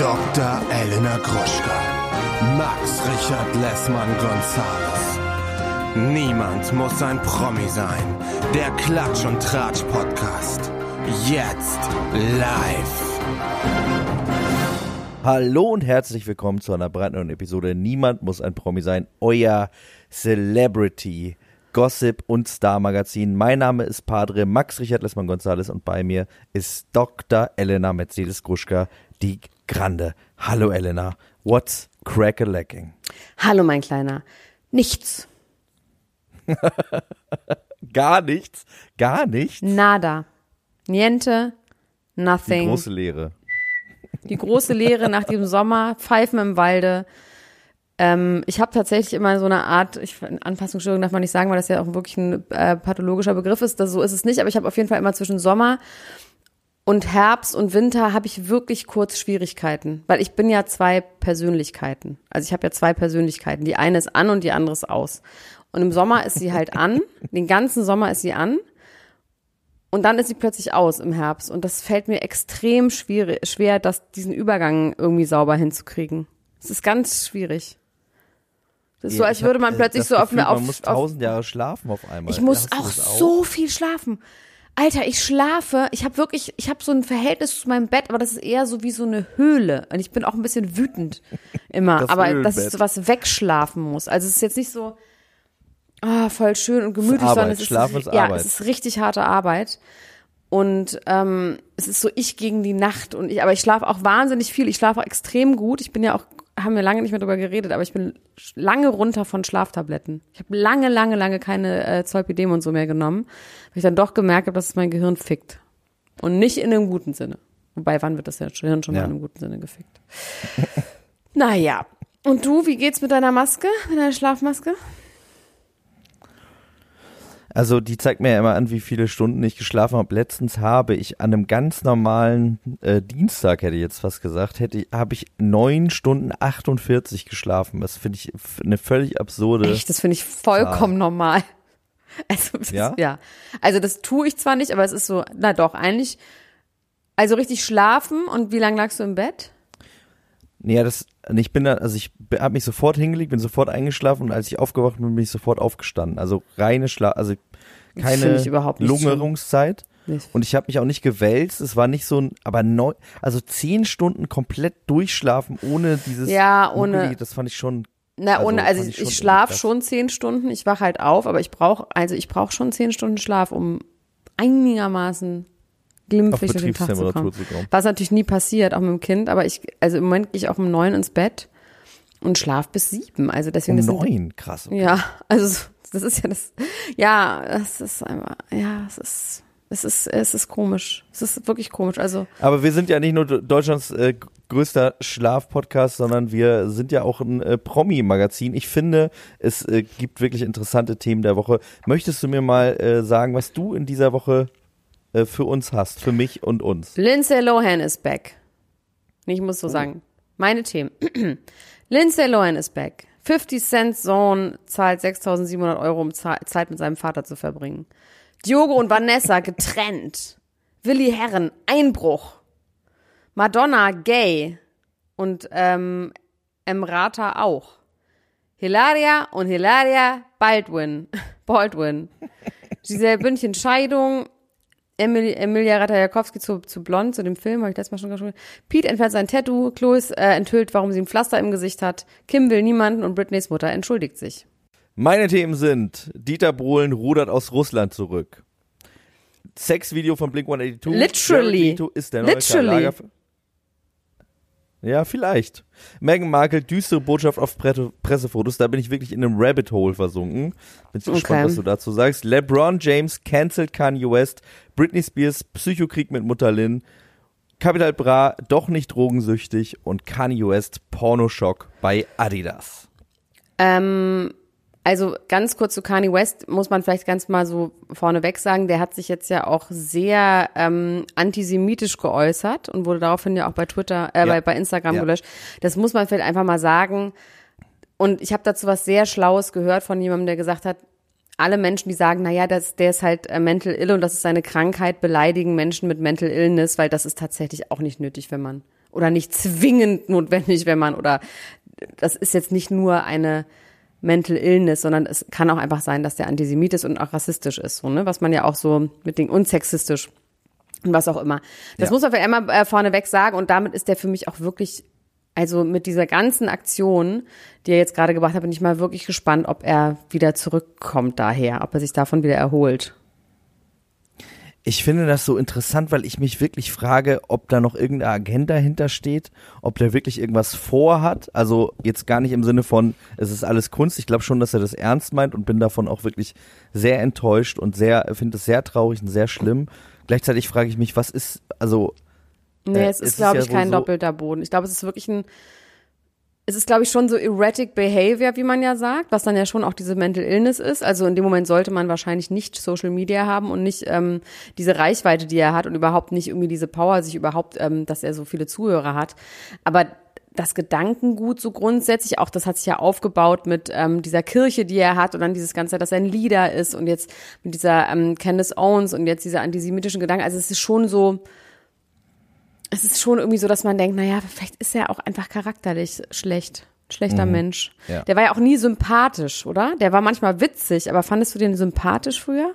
Dr. Elena Gruschka. Max Richard Lessmann Gonzales. Niemand muss ein Promi sein. Der Klatsch und Tratsch Podcast. Jetzt live. Hallo und herzlich willkommen zu einer brandneuen Episode Niemand muss ein Promi sein. Euer Celebrity Gossip und Star Magazin. Mein Name ist Padre Max Richard Lessmann Gonzales und bei mir ist Dr. Elena Mercedes Gruschka, die Grande. Hallo Elena, what's crack-a-lacking? Hallo mein Kleiner. Nichts. gar nichts, gar nichts. Nada. Niente. Nothing. Die große Lehre. Die große Lehre nach diesem Sommer. Pfeifen im Walde. Ähm, ich habe tatsächlich immer so eine Art, ich, Anpassungsstörung darf man nicht sagen, weil das ja auch wirklich ein äh, pathologischer Begriff ist. Das, so ist es nicht, aber ich habe auf jeden Fall immer zwischen Sommer und Herbst und Winter habe ich wirklich kurz Schwierigkeiten, weil ich bin ja zwei Persönlichkeiten. Also ich habe ja zwei Persönlichkeiten. Die eine ist an und die andere ist aus. Und im Sommer ist sie halt an, den ganzen Sommer ist sie an und dann ist sie plötzlich aus im Herbst. Und das fällt mir extrem schwierig, schwer, das, diesen Übergang irgendwie sauber hinzukriegen. Es ist ganz schwierig. Das ist so, als würde man plötzlich so auf mir auf. Man muss tausend Jahre schlafen auf einmal. Ich muss auch das so viel schlafen. Alter, ich schlafe, ich habe wirklich, ich habe so ein Verhältnis zu meinem Bett, aber das ist eher so wie so eine Höhle. Und ich bin auch ein bisschen wütend immer, Das aber dass Höhlenbett. ich sowas wegschlafen muss. Also es ist jetzt nicht so, ah, voll schön und gemütlich, Arbeit. sondern es ist, ist ja, es ist richtig harte Arbeit. Und ähm, es ist so ich gegen die Nacht und ich, aber ich schlafe auch wahnsinnig viel. Ich schlafe auch extrem gut. Ich bin ja auch, haben wir lange nicht mehr drüber geredet, aber ich bin lange runter von Schlaftabletten. Ich habe lange, lange, lange keine äh, Zolpidem und so mehr genommen, weil ich dann doch gemerkt habe, dass es mein Gehirn fickt. Und nicht in einem guten Sinne. Wobei, wann wird das Gehirn schon Ja. mal in einem guten Sinne gefickt? naja. Und du, wie geht's mit deiner Maske, mit deiner Schlafmaske? Also die zeigt mir ja immer an, wie viele Stunden ich geschlafen habe. Letztens habe ich an einem ganz normalen äh, Dienstag, hätte ich jetzt fast gesagt, hätte ich, habe ich neun Stunden 48 geschlafen. Das finde ich eine völlig absurde. Echt, das finde ich vollkommen normal. Also, das, Ja? ja? Also das tue ich zwar nicht, aber es ist so, na doch, eigentlich, also richtig schlafen und wie lange lagst du im Bett? Nee, ja, das, ich bin da, also ich habe mich sofort hingelegt, bin sofort eingeschlafen und als ich aufgewacht bin, bin ich sofort aufgestanden. Also reine Schlaf, also keine Lungerungszeit. Nee. Und ich habe mich auch nicht gewälzt. Es war nicht so ein, aber neun, also zehn Stunden komplett durchschlafen ohne dieses. Ja, ohne- Muckelige, Das fand ich schon. Na, Also, ohne, also ich, ich schlafe schon zehn Stunden, ich wache halt auf, aber ich brauche, also ich brauche schon zehn Stunden Schlaf, um einigermaßen glimpflich durch den Tag zu kommen. zu kommen. Was natürlich nie passiert, auch mit dem Kind, aber ich, also im Moment gehe ich auch um neun ins Bett und schlaf bis sieben. Also deswegen Um das sind- neun, krass. okay. Ja, also das ist ja das, ja, das ist einfach, ja, es ist, es ist, es ist komisch. Es ist wirklich komisch. Also Aber wir sind ja nicht nur Deutschlands äh, größter Schlafpodcast, sondern wir sind ja auch ein äh, Promi-Magazin. Ich finde, es äh, gibt wirklich interessante Themen der Woche. Möchtest du mir mal äh, sagen, was du in dieser Woche äh, für uns hast, für mich und uns? Lindsay Lohan ist back. Ich muss so sagen. Meine Themen. Lindsay Lohan ist back. 50 Cent Sohn zahlt 6.700 Euro, um Zeit mit seinem Vater zu verbringen. Diogo und Vanessa getrennt. Willi Herren, Einbruch. Madonna, gay. Und ähm, Emrata auch. Hilaria und Hilaria Baldwin. Baldwin. Giselle Bündchen, Scheidung. Emil, Emilia Ratajkowski zu, zu Blond, zu dem Film, habe ich letztes Mal schon gesprochen. Pete entfernt sein Tattoo, Chloe äh, enthüllt, warum sie ein Pflaster im Gesicht hat. Kim will niemanden und Britneys Mutter entschuldigt sich. Meine Themen sind Dieter Bohlen rudert aus Russland zurück. Sexvideo von Blink-182. Literally. Jared Leto ist der neue Karl Literally. Lagerfeld. Ja, vielleicht. Meghan Markle, düstere Botschaft auf Pre Pressefotos. Da bin ich wirklich in einem Rabbit Hole versunken. Bin Okay. gespannt, was du dazu sagst. LeBron James cancelt Kanye West. Britney Spears, Psychokrieg mit Mutter Lynn. Capital Bra, doch nicht drogensüchtig. Und Kanye West, Pornoschock bei Adidas. Ähm, also ganz kurz zu Kanye West muss man vielleicht ganz mal so vorneweg sagen, der hat sich jetzt ja auch sehr ähm, antisemitisch geäußert und wurde daraufhin ja auch bei Twitter, äh, Ja. bei, bei Instagram Ja. gelöscht. Das muss man vielleicht einfach mal sagen. Und ich habe dazu was sehr Schlaues gehört von jemandem, der gesagt hat, alle Menschen, die sagen, naja, das, der ist halt äh, mental ill und das ist seine Krankheit, beleidigen Menschen mit mental illness, weil das ist tatsächlich auch nicht nötig, wenn man oder nicht zwingend notwendig, wenn man oder das ist jetzt nicht nur eine Mental Illness, sondern es kann auch einfach sein, dass der Antisemit ist und auch rassistisch ist, so, ne? was man ja auch so mit den und sexistisch und was auch immer. Das Ja. muss man vielleicht einmal äh, vorneweg sagen und damit ist der für mich auch wirklich, also mit dieser ganzen Aktion, die er jetzt gerade gebracht hat, bin ich mal wirklich gespannt, ob er wieder zurückkommt daher, ob er sich davon wieder erholt. Ich finde das so interessant, weil ich mich wirklich frage, ob da noch irgendeine Agenda hintersteht, ob der wirklich irgendwas vorhat. Also jetzt gar nicht im Sinne von, es ist alles Kunst. Ich glaube schon, dass er das ernst meint und bin davon auch wirklich sehr enttäuscht und sehr, finde es sehr traurig und sehr schlimm. Gleichzeitig frage ich mich, was ist, also Nee, Äh, es es ist, glaube ich, kein so- doppelter Boden. Ich glaube, es ist wirklich ein, es ist, glaube ich, schon so erratic behavior, wie man ja sagt, was dann ja schon auch diese Mental Illness ist. Also in dem Moment sollte man wahrscheinlich nicht Social Media haben und nicht ähm, diese Reichweite, die er hat und überhaupt nicht irgendwie diese Power, sich überhaupt, ähm, dass er so viele Zuhörer hat. Aber das Gedankengut so grundsätzlich, auch das hat sich ja aufgebaut mit ähm, dieser Kirche, die er hat und dann dieses Ganze, dass er ein Leader ist und jetzt mit dieser ähm, Candace Owens und jetzt diese antisemitischen Gedanken. Also es ist schon so, es ist schon irgendwie so, dass man denkt, naja, vielleicht ist er auch einfach charakterlich schlecht. Schlechter Mensch. Ja. Der war ja auch nie sympathisch, oder? Der war manchmal witzig, aber fandest du den sympathisch früher?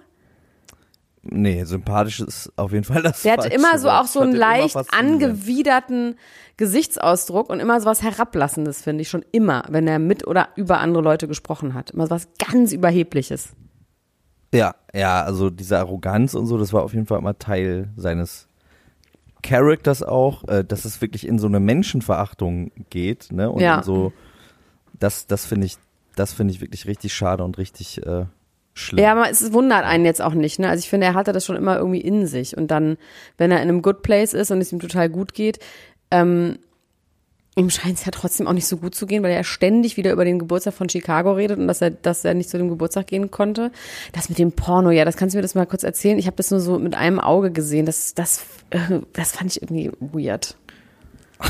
nee, sympathisch ist auf jeden Fall das Der hatte falsche immer so auch so einen leicht angewiderten Gesichtsausdruck und immer so was Herablassendes, finde ich schon immer, wenn er mit oder über andere Leute gesprochen hat. Immer so was ganz Überhebliches. Ja, ja, also diese Arroganz und so, das war auf jeden Fall immer Teil seines Charakters auch, äh, dass es wirklich in so eine Menschenverachtung geht, ne? Und Ja. so, das, das finde ich, das finde ich wirklich richtig schade und richtig äh, schlimm. Ja, aber es wundert einen jetzt auch nicht, ne? Also ich finde, er hatte das schon immer irgendwie in sich. Und dann, wenn er in einem Good Place ist und es ihm total gut geht, ähm, ihm scheint es ja trotzdem auch nicht so gut zu gehen, weil er ständig wieder über den Geburtstag von Chicago redet und dass er, dass er nicht zu dem Geburtstag gehen konnte. Das mit dem Porno, ja, das kannst du mir das mal kurz erzählen. Ich habe das nur so mit einem Auge gesehen. Das, das, äh, das fand ich irgendwie weird.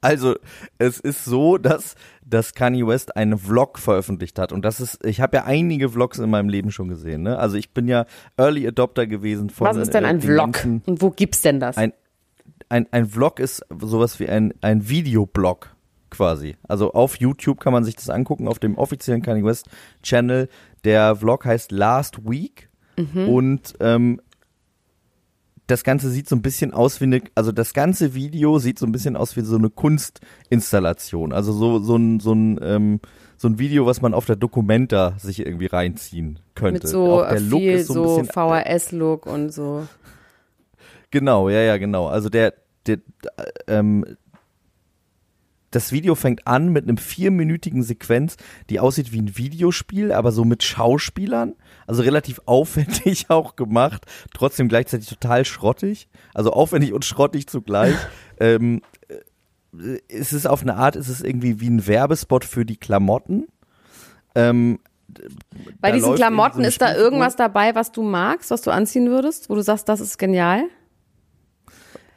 Also, es ist so, dass, dass Kanye West einen Vlog veröffentlicht hat. Und das ist, ich habe ja einige Vlogs in meinem Leben schon gesehen, ne? Also ich bin ja Early Adopter gewesen von Was ist denn äh, ein den Vlog? ganzen- Und wo gibt's denn das? ein, ein, ein Vlog ist sowas wie ein, ein Videoblog quasi. Also auf YouTube kann man sich das angucken, auf dem offiziellen Kanye West Channel. Der Vlog heißt Last Week und ähm, das Ganze sieht so ein bisschen aus wie eine, also das ganze Video sieht so ein bisschen aus wie so eine Kunstinstallation. Also so, so ein, so ein, ähm, so ein Video, was man auf der Documenta sich irgendwie reinziehen könnte. mit so Auch der Look viel ist so so bisschen VHS-Look und so. Genau, ja, ja, genau. Also der, der ähm, das Video fängt an mit einem vierminütigen Sequenz, die aussieht wie ein Videospiel, aber so mit Schauspielern. Also relativ aufwendig auch gemacht, trotzdem gleichzeitig total schrottig. Also aufwendig und schrottig zugleich. ähm, äh, es ist auf eine Art, es ist irgendwie wie ein Werbespot für die Klamotten. Ähm, Bei diesen Klamotten so ist da irgendwas dabei, was du magst, was du anziehen würdest, wo du sagst, das ist genial?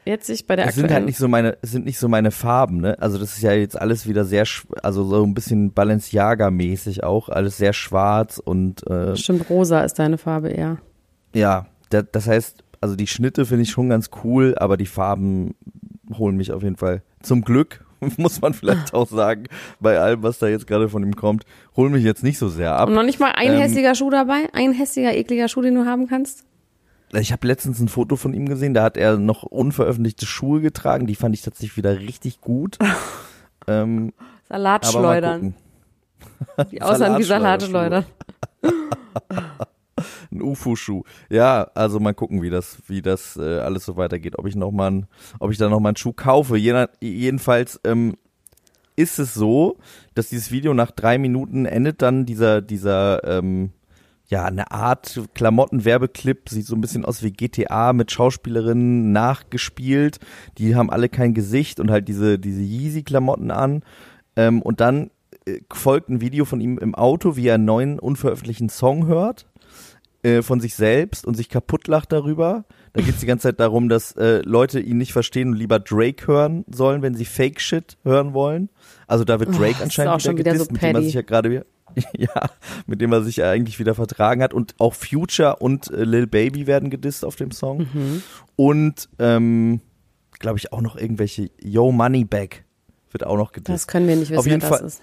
Jetzt sich bei der Es sind halt aktuellen. nicht so meine, sind nicht so meine Farben, ne? Also das ist ja jetzt alles wieder sehr, also so ein bisschen Balenciaga-mäßig auch, alles sehr schwarz und äh, Stimmt, rosa ist deine Farbe eher. ja, da, das heißt, also die Schnitte finde ich schon ganz cool, aber die Farben holen mich auf jeden Fall zum Glück, muss man vielleicht auch sagen, bei allem, was da jetzt gerade von ihm kommt, holen mich jetzt nicht so sehr ab. Und noch nicht mal ein Ähm, hässlicher Schuh dabei? Ein hässlicher, ekliger Schuh, den du haben kannst? Ich habe letztens ein Foto von ihm gesehen, da hat er noch unveröffentlichte Schuhe getragen, die fand ich tatsächlich wieder richtig gut. ähm, Salatschleudern. Die aussahen wie. Salatschleudern. Ein UFO-Schuh. Ja, also mal gucken, wie das, wie das äh, alles so weitergeht. Ob ich noch mal, ein, ob ich da noch mal einen Schuh kaufe. Jener, jedenfalls ähm, ist es so, dass dieses Video nach drei Minuten endet dann dieser, dieser, ähm, ja, eine Art Klamottenwerbeclip, sieht so ein bisschen aus wie GTA mit Schauspielerinnen nachgespielt. Die haben alle kein Gesicht und halt diese, diese Yeezy-Klamotten an. Ähm, und dann äh, folgt ein Video von ihm im Auto, wie er einen neuen unveröffentlichten Song hört äh, von sich selbst und sich kaputt lacht darüber. Da geht es die ganze Zeit darum, dass äh, Leute ihn nicht verstehen und lieber Drake hören sollen, wenn sie Fake Shit hören wollen. Also da wird Oh, Drake ist anscheinend wieder wieder so gedisst, mit dem petty. sich ja gerade ja, mit dem er sich ja eigentlich wieder vertragen hat und auch Future und äh, Lil Baby werden gedisst auf dem Song. Mhm. Und ähm, glaube ich, auch noch irgendwelche Yo Money Back wird auch noch gedisst. Das können wir nicht wissen, Auf jeden wer das Fall- ist.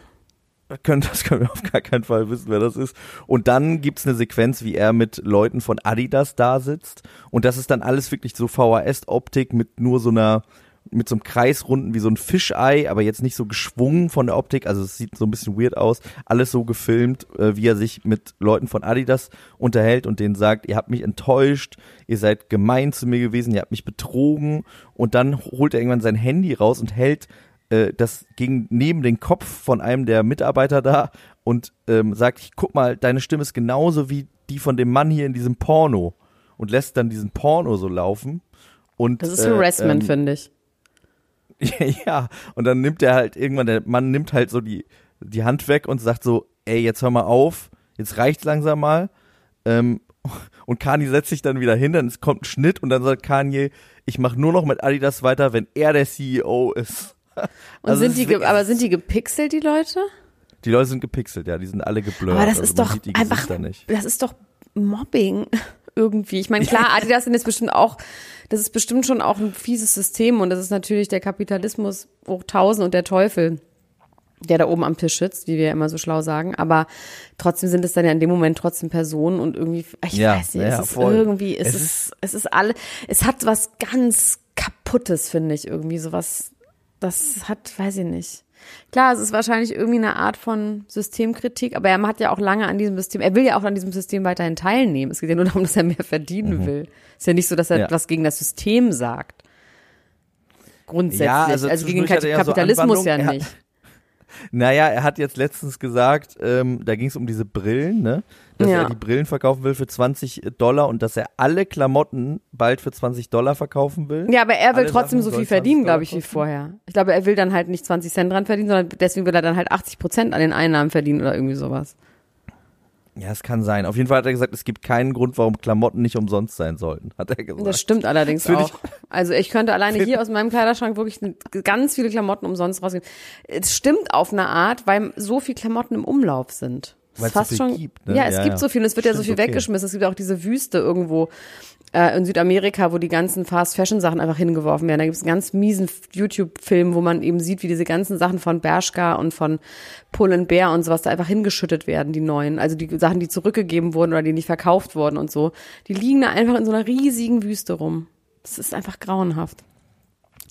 können, das können wir auf gar keinen Fall wissen, wer das ist. Und dann gibt's eine Sequenz, wie er mit Leuten von Adidas da sitzt. Und das ist dann alles wirklich so VHS-Optik mit nur so einer, mit so einem Kreisrunden wie so ein Fischei, aber jetzt nicht so geschwungen von der Optik. Also es sieht so ein bisschen weird aus. Alles so gefilmt, äh, wie er sich mit Leuten von Adidas unterhält und denen sagt, ihr habt mich enttäuscht, ihr seid gemein zu mir gewesen, ihr habt mich betrogen. Und dann holt er irgendwann sein Handy raus und hält äh, das ging neben den Kopf von einem der Mitarbeiter da und ähm, sagt, ich guck mal, deine Stimme ist genauso wie die von dem Mann hier in diesem Porno und lässt dann diesen Porno so laufen und Das ist äh, Harassment, ähm, finde ich. ja, und dann nimmt er halt irgendwann, der Mann nimmt halt so die, die Hand weg und sagt so, ey, jetzt hör mal auf, jetzt reicht's langsam mal. Ähm, und Kanye setzt sich dann wieder hin, dann es kommt ein Schnitt und dann sagt Kanye, ich mache nur noch mit Adidas weiter, wenn er der CEO ist. Und Also sind die, ist aber sind die gepixelt, die Leute? Die Leute sind gepixelt, ja, die sind alle geblurrt. Aber das also ist doch einfach, das ist doch Mobbing irgendwie. Ich meine, klar, Adidas sind jetzt bestimmt auch, das ist bestimmt schon auch ein fieses System und das ist natürlich der Kapitalismus hoch tausend und der Teufel, der da oben am Tisch sitzt, wie wir ja immer so schlau sagen. Aber trotzdem sind es dann ja in dem Moment trotzdem Personen und irgendwie, ich Ja, weiß nicht, ja, es ist voll. irgendwie, es, Es ist, es ist alle, es hat was ganz kaputtes, finde ich, irgendwie sowas, das hat, weiß ich nicht. Klar, es ist wahrscheinlich irgendwie eine Art von Systemkritik, aber er hat ja auch lange an diesem System, er will ja auch an diesem System weiterhin teilnehmen. Es geht ja nur darum, dass er mehr verdienen will. Ist ja nicht so, dass er Mhm. Ja. was gegen das System sagt. Grundsätzlich. Ja, also, also gegen ja so Kapitalismus ja nicht. Naja, er hat jetzt letztens gesagt, ähm, da ging es um diese Brillen, ne? Dass Ja. er die Brillen verkaufen will für 20 Dollar und dass er alle Klamotten bald für 20 Dollar verkaufen will. Ja, aber er will Alle trotzdem Sachen so viel sollen 20 verdienen, glaube ich, wie vorher. Ich glaube, er will dann halt nicht 20 Cent dran verdienen, sondern deswegen will er dann halt 80 Prozent an den Einnahmen verdienen oder irgendwie sowas. Ja, es kann sein. Auf jeden Fall hat er gesagt, es gibt keinen Grund, warum Klamotten nicht umsonst sein sollten, hat er gesagt. Das stimmt allerdings Find auch. Also ich könnte alleine hier aus meinem Kleiderschrank wirklich ganz viele Klamotten umsonst rausgeben. Es stimmt auf eine Art, weil so viel Klamotten im Umlauf sind. Weil es so fast viel schon, gibt, ne? Ja, es Ja, gibt ja. so viel und es wird ja so Stimmt, viel okay. weggeschmissen. Es gibt auch diese Wüste irgendwo äh, in Südamerika, wo die ganzen Fast-Fashion-Sachen einfach hingeworfen werden. Da gibt es einen ganz miesen YouTube-Film, wo man eben sieht, wie diese ganzen Sachen von Bershka und von Pull Bear und sowas da einfach hingeschüttet werden, die neuen. Also die Sachen, die zurückgegeben wurden oder die nicht verkauft wurden und so. Die liegen da einfach in so einer riesigen Wüste rum. Das ist einfach grauenhaft.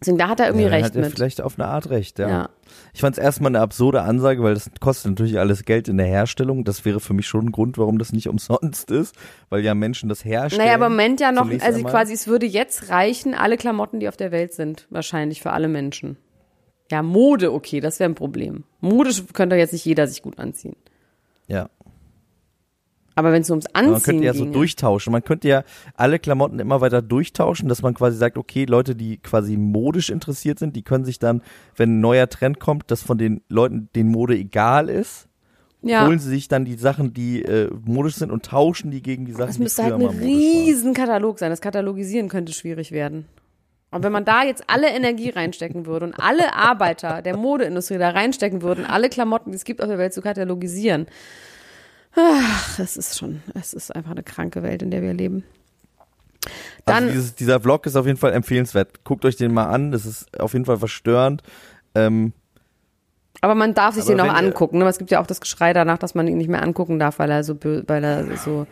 Deswegen, da hat er irgendwie ja, recht hat er mit. vielleicht auf eine Art recht, ja. Ja. Ich fand es erstmal eine absurde Ansage, weil das kostet natürlich alles Geld in der Herstellung. Das wäre für mich schon ein Grund, warum das nicht umsonst ist, weil ja Menschen das herstellen. Naja, aber im Moment ja noch, also einmal. quasi, es würde jetzt reichen, alle Klamotten, die auf der Welt sind, wahrscheinlich für alle Menschen. Ja, Mode, okay, das wäre ein Problem. Mode könnte jetzt nicht jeder sich gut anziehen. Ja. Aber wenn es ums Aber Man Anziehen könnte ja so ginge, durchtauschen. Man könnte ja alle Klamotten immer weiter durchtauschen, dass man quasi sagt, okay, Leute, die quasi modisch interessiert sind, die können sich dann, wenn ein neuer Trend kommt, dass von den Leuten, denen Mode egal ist, ja, holen sie sich dann die Sachen, die äh, modisch sind und tauschen die gegen die Sachen, es die müsste früher halt ein mal modisch waren. riesen Katalog sein. Das Katalogisieren könnte schwierig werden. Und wenn man da jetzt alle Energie reinstecken würde und alle Arbeiter der Modeindustrie da reinstecken würden, alle Klamotten, die es gibt auf der Welt zu katalogisieren, ach, es ist schon, es ist einfach eine kranke Welt, in der wir leben. Dann, also dieses, dieser Vlog ist auf jeden Fall empfehlenswert. Guckt euch den mal an, das ist auf jeden Fall verstörend. Ähm, aber man darf sich den ihr- angucken. Ne? Es gibt ja auch das Geschrei danach, dass man ihn nicht mehr angucken darf, weil er so, weil er so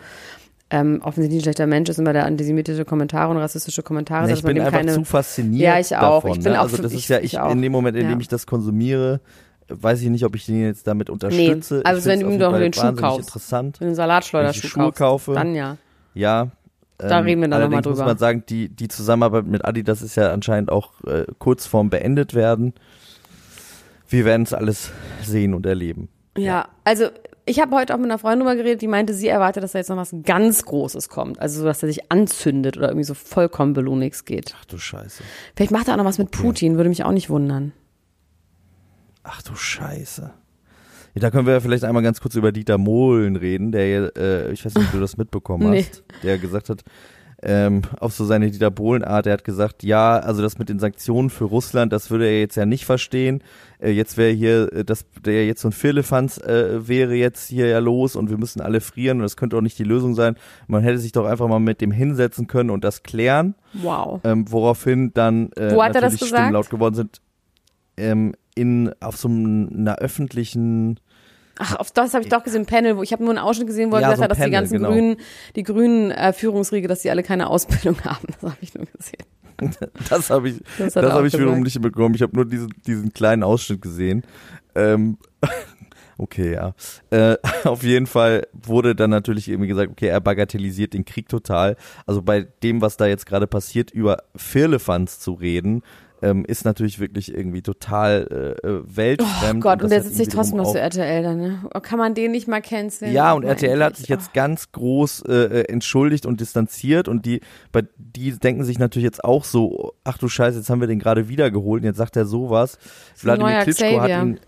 ähm, offensichtlich ein schlechter Mensch ist und weil er antisemitische Kommentare und rassistische Kommentare ne, sagt, ich bin einfach keine zu fasziniert Ja, ich auch. davon. Ich bin ne? auch also das ist ja, ich ich, in dem Moment, in Ja. dem ich das konsumiere, weiß ich nicht, ob ich den jetzt damit Nee, unterstütze. also ich wenn du ihm doch den Schuh kaufst. interessant. Einen Salatschleuderschuh Schuhe kaufst, kaufe. dann ja. Ja. Da ähm, reden wir dann noch mal allerdings drüber. muss man sagen, die, die Zusammenarbeit mit Adidas ist ja anscheinend auch äh, kurz vorm beendet werden. Wir werden es alles sehen und erleben. Ja, also ich habe heute auch mit einer Freundin drüber geredet, die meinte, sie erwartet, dass da jetzt noch was ganz Großes kommt. Also so, dass er sich anzündet oder irgendwie so vollkommen Belunix geht. Ach du Scheiße. Vielleicht macht er auch noch was mit Putin, würde mich auch nicht wundern. Ach du Scheiße. Ja, da können wir ja vielleicht einmal ganz kurz über Dieter Mohlen reden, der, äh, ich weiß nicht, ob du das mitbekommen Nee. hast, der gesagt hat, ähm, auf so seine Dieter Bohlen-Art. Er hat gesagt, ja, also das mit den Sanktionen für Russland, das würde er jetzt ja nicht verstehen. Äh, jetzt wäre hier, äh, das, der jetzt so ein Firlefanz äh, wäre jetzt hier ja los und wir müssen alle frieren und das könnte auch nicht die Lösung sein. Man hätte sich doch einfach mal mit dem hinsetzen können und das klären. Wow. Ähm, woraufhin dann äh, Wo hat er das gesagt? Stimmen laut geworden sind. Ähm, in auf so einer öffentlichen Ach, auf das habe ich doch gesehen, Panel, wo ich habe nur einen Ausschnitt gesehen, wo er Ja, gesagt so hat, dass die Panel, ganzen genau. Grünen, die grünen äh, Führungsriege, dass die alle keine Ausbildung haben. Das habe ich nur gesehen. Das habe ich, Das das, habe ich wiederum nicht bekommen. Ich habe nur diesen, diesen kleinen Ausschnitt gesehen. Ähm, okay, ja. Äh, auf jeden Fall wurde dann natürlich irgendwie gesagt, okay, er bagatellisiert den Krieg total. Also bei dem, was da jetzt gerade passiert, über Firlefanz zu reden, ähm, ist natürlich wirklich irgendwie total äh, äh, weltfremd. Oh Gott, und das der hat sitzt sich trotzdem noch so RTL dann, ne? Oh, Kann man den nicht mal canceln? Ja, und RTL hat sich jetzt ganz groß äh, äh, entschuldigt und distanziert und die, bei, die denken sich natürlich jetzt auch so, ach du Scheiße, jetzt haben wir den gerade wiedergeholt und jetzt sagt er sowas. neuer Klitschko hat Xavier. ihn,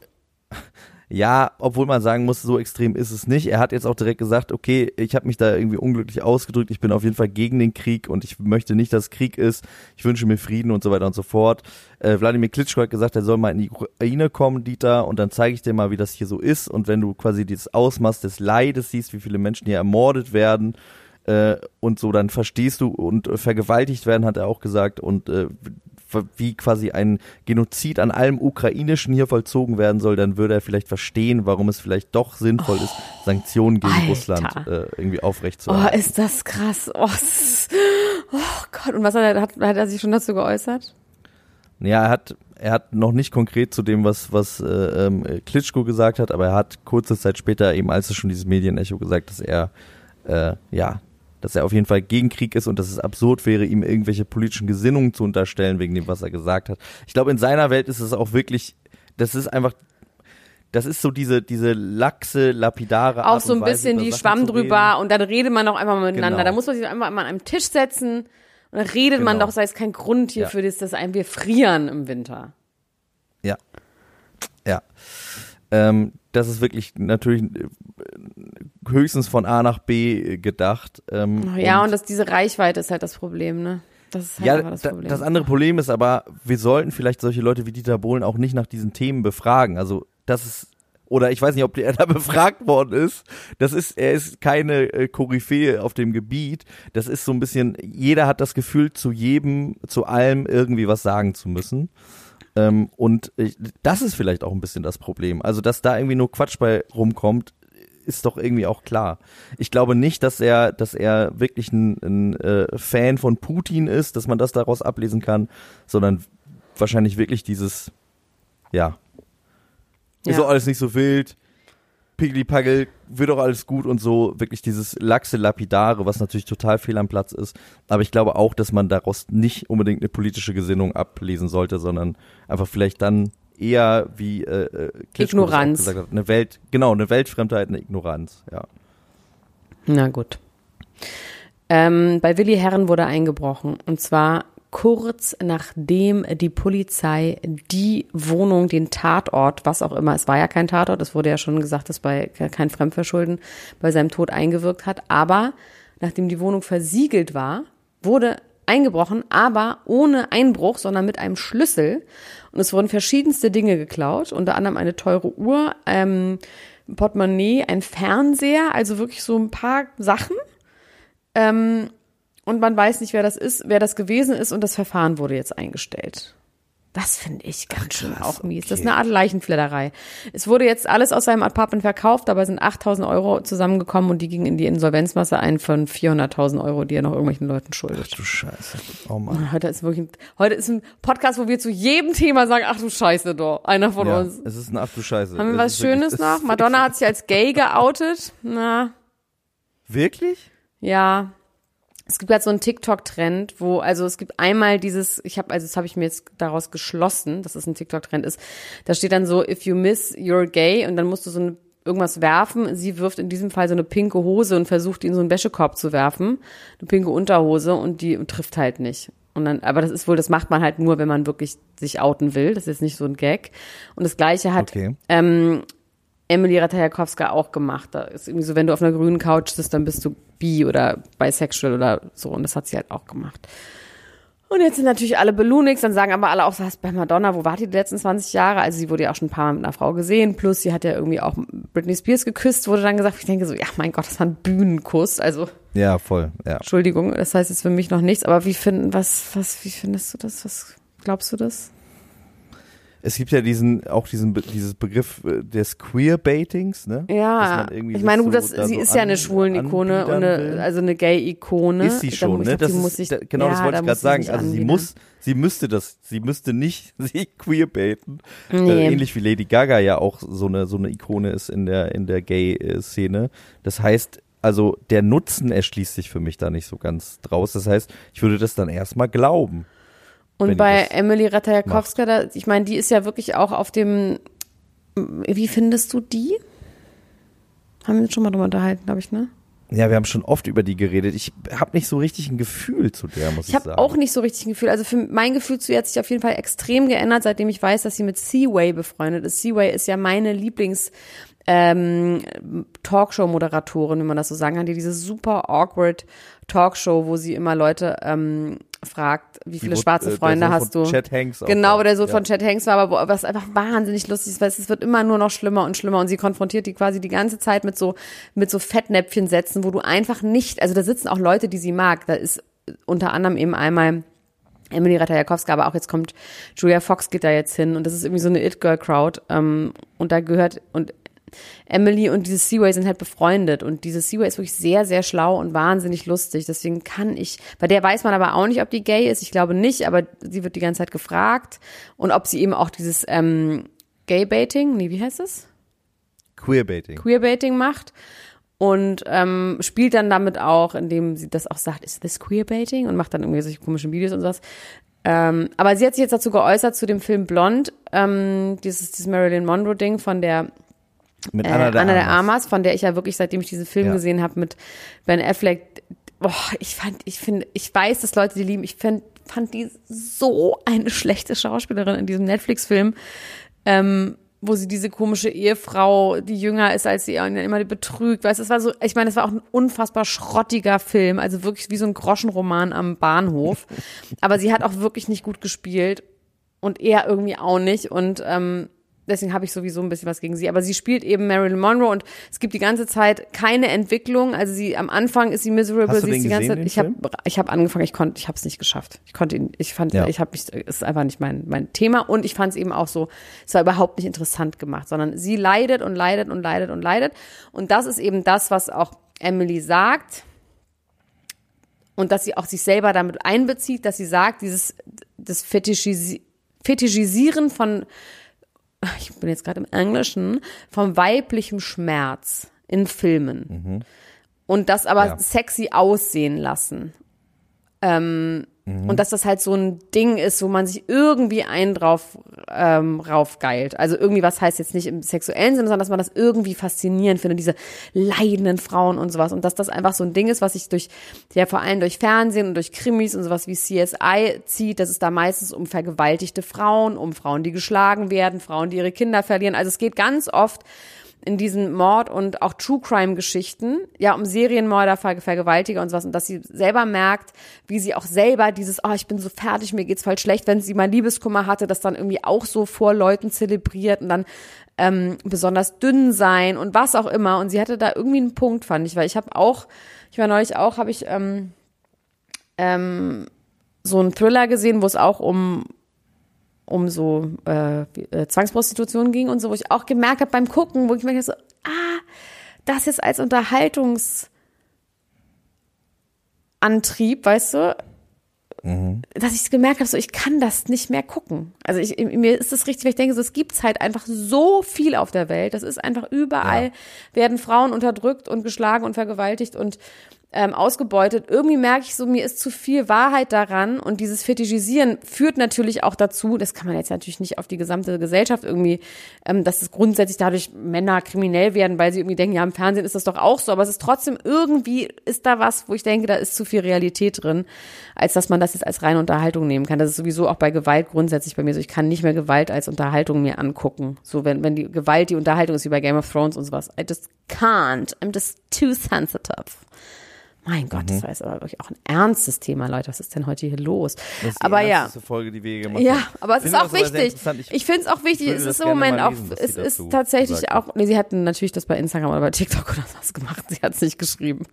ja, obwohl man sagen muss, so extrem ist es nicht. Er hat jetzt auch direkt gesagt, okay, ich habe mich da irgendwie unglücklich ausgedrückt, ich bin auf jeden Fall gegen den Krieg und ich möchte nicht, dass Krieg ist. Ich wünsche mir Frieden und so weiter und so fort. Äh, Wladimir Klitschko hat gesagt, er soll mal in die Ukraine kommen, Dieter, und dann zeige ich dir mal, wie das hier so ist. Und wenn du quasi dieses Ausmaß des Leides siehst, wie viele Menschen hier ermordet werden, äh, und so, dann verstehst du und vergewaltigt werden, hat er auch gesagt, und äh, wie quasi ein Genozid an allem Ukrainischen hier vollzogen werden soll, dann würde er vielleicht verstehen, warum es vielleicht doch sinnvoll ist, Sanktionen gegen Alter. Russland äh, irgendwie Oh, aufrechtzuerhalten. ist das krass. Oh, oh Gott, und was hat er, hat, hat er sich schon dazu geäußert? Ja, er hat, er hat noch nicht konkret zu dem, was, was äh, ähm, Klitschko gesagt hat, aber er hat kurze Zeit später, eben als es schon dieses Medienecho gesagt, dass er, äh, ja, dass er auf jeden Fall gegen Krieg ist und dass es absurd wäre, ihm irgendwelche politischen Gesinnungen zu unterstellen, wegen dem, was er gesagt hat. Ich glaube, in seiner Welt ist es auch wirklich, das ist einfach, das ist so diese, diese laxe, lapidare Auch Art so und ein Weise, bisschen die Sachen Schwamm drüber und dann redet man auch einfach mal miteinander. Genau. Da muss man sich einfach mal an einem Tisch setzen und dann redet man Genau. doch, sei es kein Grund hier Ja. für das, dass ein wir frieren im Winter. Ja. Ja. Ähm, das ist wirklich natürlich äh, höchstens von A nach B gedacht. Ähm, Ja, und, das, diese Reichweite ist halt das Problem, ne? Das ist halt ja, das da, Problem. das andere Problem ist aber, wir sollten vielleicht solche Leute wie Dieter Bohlen auch nicht nach diesen Themen befragen. Also das ist oder ich weiß nicht, ob er da befragt worden ist. Das ist, er ist keine äh, Koryphäe auf dem Gebiet. Das ist so ein bisschen, jeder hat das Gefühl, zu jedem, zu allem irgendwie was sagen zu müssen. Ähm, und ich, das ist vielleicht auch ein bisschen das Problem. Also, dass da irgendwie nur Quatsch bei rumkommt, ist doch irgendwie auch klar. Ich glaube nicht, dass er, dass er wirklich ein, ein äh, Fan von Putin ist, dass man das daraus ablesen kann, sondern wahrscheinlich wirklich dieses, ja, ist Ja. doch alles nicht so wild, Piggly-Paggel, wird doch alles gut und so, wirklich dieses laxe Lapidare, was natürlich total fehl am Platz ist. Aber ich glaube auch, dass man daraus nicht unbedingt eine politische Gesinnung ablesen sollte, sondern einfach vielleicht dann eher wie äh, äh, Klitschko Ignoranz. gesagt hat, eine Welt, genau, eine Weltfremdheit, eine Ignoranz, ja. Na gut. Ähm, bei Willi Herren wurde eingebrochen. Und zwar kurz nachdem die Polizei die Wohnung, den Tatort, was auch immer, es war ja kein Tatort, es wurde ja schon gesagt, dass bei kein Fremdverschulden bei seinem Tod eingewirkt hat. Aber nachdem die Wohnung versiegelt war, wurde eingebrochen, aber ohne Einbruch, sondern mit einem Schlüssel. Und es wurden verschiedenste Dinge geklaut, unter anderem eine teure Uhr, ähm, ein Portemonnaie, ein Fernseher, also wirklich so ein paar Sachen. Ähm, und man weiß nicht, wer das ist, wer das gewesen ist und das Verfahren wurde jetzt eingestellt. Das finde ich ganz schön auch mies. Das ist eine Art Leichenfledderei. Es wurde jetzt alles aus seinem Apartment verkauft, dabei sind 8000 Euro zusammengekommen und die gingen in die Insolvenzmasse ein von 400.000 Euro, die er noch irgendwelchen Leuten schuldet. Ach du Scheiße. Oh Mann. Heute ist wirklich, ein, heute ist ein Podcast, wo wir zu jedem Thema sagen, ach du Scheiße doch, einer von Ja, uns. es ist ein Ach du Scheiße. Haben wir Es was wirklich- Schönes es noch? Madonna hat sich als gay geoutet. Na, Wirklich? Ja. Es gibt halt so einen TikTok-Trend, wo, also es gibt einmal dieses, ich habe, also das habe ich mir jetzt daraus geschlossen, dass es ein TikTok-Trend ist. Da steht dann so, if you miss, you're gay, und dann musst du so eine, irgendwas werfen. Sie wirft in diesem Fall so eine pinke Hose und versucht, die in so einen Wäschekorb zu werfen. Eine pinke Unterhose und die trifft halt nicht. Und dann, aber das ist wohl, das macht man halt nur, wenn man wirklich sich outen will. Das ist jetzt nicht so ein Gag. Und das Gleiche hat Okay. ähm, Emily Ratajkowska auch gemacht. Da ist irgendwie so, wenn du auf einer grünen Couch sitzt, dann bist du bi oder bisexual oder so. Und das hat sie halt auch gemacht. Und jetzt sind natürlich alle Belunix, dann sagen aber alle auch, was bei Madonna, wo war die die letzten 20 Jahre? Also sie wurde ja auch schon ein paar Mal mit einer Frau gesehen, plus sie hat ja irgendwie auch Britney Spears geküsst, wurde dann gesagt. Ich denke so, ja mein Gott, das war ein Bühnenkuss. Also Ja, voll, ja. Entschuldigung, das heißt jetzt für mich noch nichts, aber wie finden, was, was, wie findest du das? Was glaubst du das? Es gibt ja diesen, auch diesen, dieses Begriff äh, des Queerbaitings, ne? Ja, ich meine, so gut, das, da sie so ist ja eine Schwulen-Ikone, und eine, also eine Gay-Ikone. Ist sie schon, ich ne? glaub, Das ist, da, genau, das ja, wollte da ich gerade sie sagen. Also sie anbiedern. muss, sie müsste das, sie müsste nicht sie queerbaiten. Nee. Äh, ähnlich wie Lady Gaga ja auch so eine, so eine Ikone ist in der, in der Gay-Szene. Das heißt, also der Nutzen erschließt sich für mich da nicht so ganz draus. Das heißt, ich würde das dann erstmal glauben. Und bei Emily Ratajkowska, da, ich meine, die ist ja wirklich auch auf dem, wie findest du die? Haben wir uns schon mal drüber unterhalten, glaube ich, ne? Ja, wir haben schon oft über die geredet. Ich habe nicht so richtig ein Gefühl zu der, muss ich, Ich habe sagen. auch nicht so richtig ein Gefühl. Also für mein Gefühl zu ihr hat sich auf jeden Fall extrem geändert, seitdem ich weiß, dass sie mit Seaway befreundet ist. Seaway ist ja meine Lieblings ähm, Talkshow-Moderatorin, wenn man das so sagen kann, die diese super awkward Talkshow, wo sie immer Leute ähm, fragt, wie viele wo, schwarze äh, der Freunde hast du? Chet Hanks auch genau, der Sohn Ja. von Chad Hanks war, aber wo, was einfach wahnsinnig lustig ist, weil es wird immer nur noch schlimmer und schlimmer und sie konfrontiert die quasi die ganze Zeit mit so mit so Fettnäpfchen-Sätzen, wo du einfach nicht, also da sitzen auch Leute, die sie mag. Da ist unter anderem eben einmal Emily Ratajkowska, aber auch jetzt kommt Julia Fox geht da jetzt hin und das ist irgendwie so eine It-Girl-Crowd ähm, und da gehört und Emily und dieses Seaway sind halt befreundet und dieses Seaway ist wirklich sehr, sehr schlau und wahnsinnig lustig. Deswegen kann ich, bei der weiß man aber auch nicht, ob die gay ist. Ich glaube nicht, aber sie wird die ganze Zeit gefragt und ob sie eben auch dieses ähm, Gay-Baiting, nee, wie heißt es? Queerbaiting. Queerbaiting macht und ähm, spielt dann damit auch, indem sie das auch sagt, ist this Queerbaiting und macht dann irgendwie solche komischen Videos und sowas. Ähm, aber sie hat sich jetzt dazu geäußert zu dem Film Blond, ähm, dieses, dieses Marilyn Monroe Ding von der Mit äh, Anna der, Anna der Armas. Armas, von der ich ja wirklich, seitdem ich diesen Film Ja. gesehen habe mit Ben Affleck, boah, ich fand, ich finde, ich weiß, dass Leute die lieben, ich find, fand die so eine schlechte Schauspielerin in diesem Netflix-Film, ähm, wo sie diese komische Ehefrau, die jünger ist als sie, und dann immer die betrügt, weißt, es war so, ich meine, es war auch ein unfassbar schrottiger Film, also wirklich wie so ein Groschenroman am Bahnhof, aber sie hat auch wirklich nicht gut gespielt und er irgendwie auch nicht und ähm, deswegen habe ich sowieso ein bisschen was gegen sie. Aber sie spielt eben Marilyn Monroe und es gibt die ganze Zeit keine Entwicklung. Also sie am Anfang ist sie miserable, Hast du sie ist die ganze Zeit. Ich habe ich habe angefangen, ich konnte, ich habe es nicht geschafft. Ich konnte ihn, ich fand, Ja. ich habe mich, es ist einfach nicht mein mein Thema und ich fand es eben auch so, es war überhaupt nicht interessant gemacht, sondern sie leidet und leidet und leidet und leidet und das ist eben das, was auch Emily sagt und dass sie auch sich selber damit einbezieht, dass sie sagt, dieses das Fetischisi Fetischisieren von ich bin jetzt gerade im Englischen vom weiblichem Schmerz in Filmen und das aber Ja. sexy aussehen lassen. Ähm, Und dass das halt so ein Ding ist, wo man sich irgendwie einen drauf ähm, raufgeilt. Also irgendwie, was heißt jetzt nicht im sexuellen Sinne, sondern dass man das irgendwie faszinierend findet, diese leidenden Frauen und sowas. Und dass das einfach so ein Ding ist, was sich durch, ja vor allem durch Fernsehen und durch Krimis und sowas wie CSI zieht, dass es da meistens um vergewaltigte Frauen, um Frauen, die geschlagen werden, Frauen, die ihre Kinder verlieren. Also es geht ganz oft in diesen Mord- und auch True-Crime-Geschichten, ja, um Serienmörder, Ver Vergewaltiger und sowas, und dass sie selber merkt, wie sie auch selber dieses, oh, ich bin so fertig, mir geht's voll schlecht, wenn sie mal Liebeskummer hatte, das dann irgendwie auch so vor Leuten zelebriert und dann ähm, besonders dünn sein und was auch immer. Und sie hatte da irgendwie einen Punkt, fand ich, weil ich habe auch, ich war neulich auch, habe ich ähm, ähm, so einen Thriller gesehen, wo es auch um um so äh, äh, Zwangsprostitution ging und so, wo ich auch gemerkt habe beim Gucken, wo ich mir so, ah, das jetzt als Unterhaltungsantrieb, weißt du, dass ich gemerkt habe, so ich kann das nicht mehr gucken. Also ich, mir ist das richtig, weil ich denke, so, es gibt's halt einfach so viel auf der Welt. Das ist einfach überall Ja. werden Frauen unterdrückt und geschlagen und vergewaltigt und ähm, ausgebeutet. Irgendwie merke ich so, mir ist zu viel Wahrheit daran und dieses Fetischisieren führt natürlich auch dazu, das kann man jetzt natürlich nicht auf die gesamte Gesellschaft irgendwie, ähm, dass es grundsätzlich dadurch Männer kriminell werden, weil sie irgendwie denken, ja, im Fernsehen ist das doch auch so, aber es ist trotzdem irgendwie, ist da was, wo ich denke, da ist zu viel Realität drin, als dass man das jetzt als reine Unterhaltung nehmen kann. Das ist sowieso auch bei Gewalt grundsätzlich bei mir so. Ich kann nicht mehr Gewalt als Unterhaltung mir angucken. So, wenn, wenn die Gewalt die Unterhaltung ist, wie bei Game of Thrones und sowas. I just can't. I'm just too sensitive. Mein Gott, das war jetzt aber wirklich auch ein ernstes Thema, Leute. Was ist denn heute hier los? Das ist die aber ja. Folge, die wir gemacht Ja, haben. aber es ist auch wichtig. Ich, Ich finde es auch wichtig. Es ist im Moment auch, lesen, es ist tatsächlich auch, nee, sie hatten natürlich das bei Instagram oder bei TikTok oder was gemacht. Sie hat es nicht geschrieben.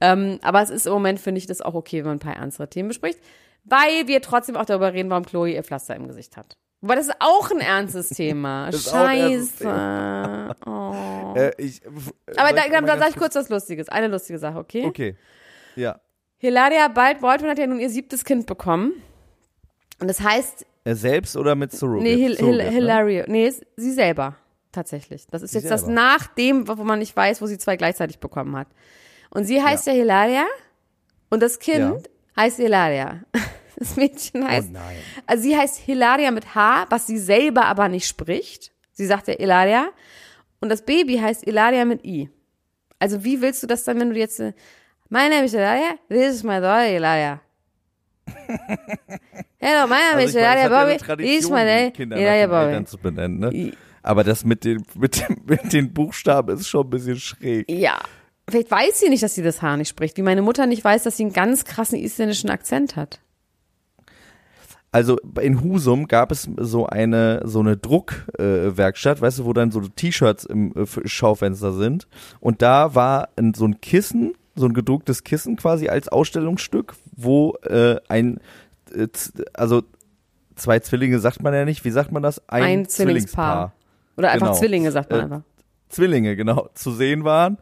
ähm, aber es ist im Moment, finde ich, das auch okay, wenn man ein paar ernstere Themen bespricht. Weil wir trotzdem auch darüber reden, warum Chloe ihr Pflaster im Gesicht hat. Aber das ist auch ein ernstes Thema. Scheiße. Oh. Äh, ich, Aber da, dann, dann sage ich kurz was Lustiges. Eine lustige Sache, okay? Okay. Ja. Hilaria Bald-Baldwin hat ja nun ihr siebtes Kind bekommen. Und das heißt, Er selbst oder mit Surrogate? nee, Hil Hil Surrogate, ne? Hilaria, nee, sie selber. Tatsächlich. Das ist Sie jetzt das selber. nach dem, wo man nicht weiß, wo sie zwei gleichzeitig bekommen hat. Und sie heißt ja, Hilaria und das Kind heißt Hilaria. Das Mädchen heißt, Oh nein. also sie heißt Hilaria mit H, was sie selber aber nicht spricht. Sie sagt ja Hilaria. Und das Baby heißt Hilaria mit I. Also wie willst du das dann, wenn du jetzt, äh, my name is Hilaria, this is my daughter Hilaria. Hello, my name Also is meine, Hilaria Bobby, this is my name, Hilaria Bobby. zu benennen, ne? Aber das mit den, mit, dem, mit den Buchstaben ist schon ein bisschen schräg. Ja. Vielleicht weiß sie nicht, dass sie das Haar nicht spricht, wie meine Mutter nicht weiß, dass sie einen ganz krassen isländischen Akzent hat. Also in Husum gab es so eine so eine Druckwerkstatt, äh, weißt du, wo dann so T-Shirts im äh, Schaufenster sind. Und da war ein, so ein Kissen, so ein gedrucktes Kissen quasi als Ausstellungsstück, wo äh, ein, äh, also zwei Zwillinge sagt man ja nicht, wie sagt man das? Ein Zwillingspaar. Oder einfach Genau. Zwillinge, sagt man Äh, einfach. Zwillinge, genau, zu sehen waren.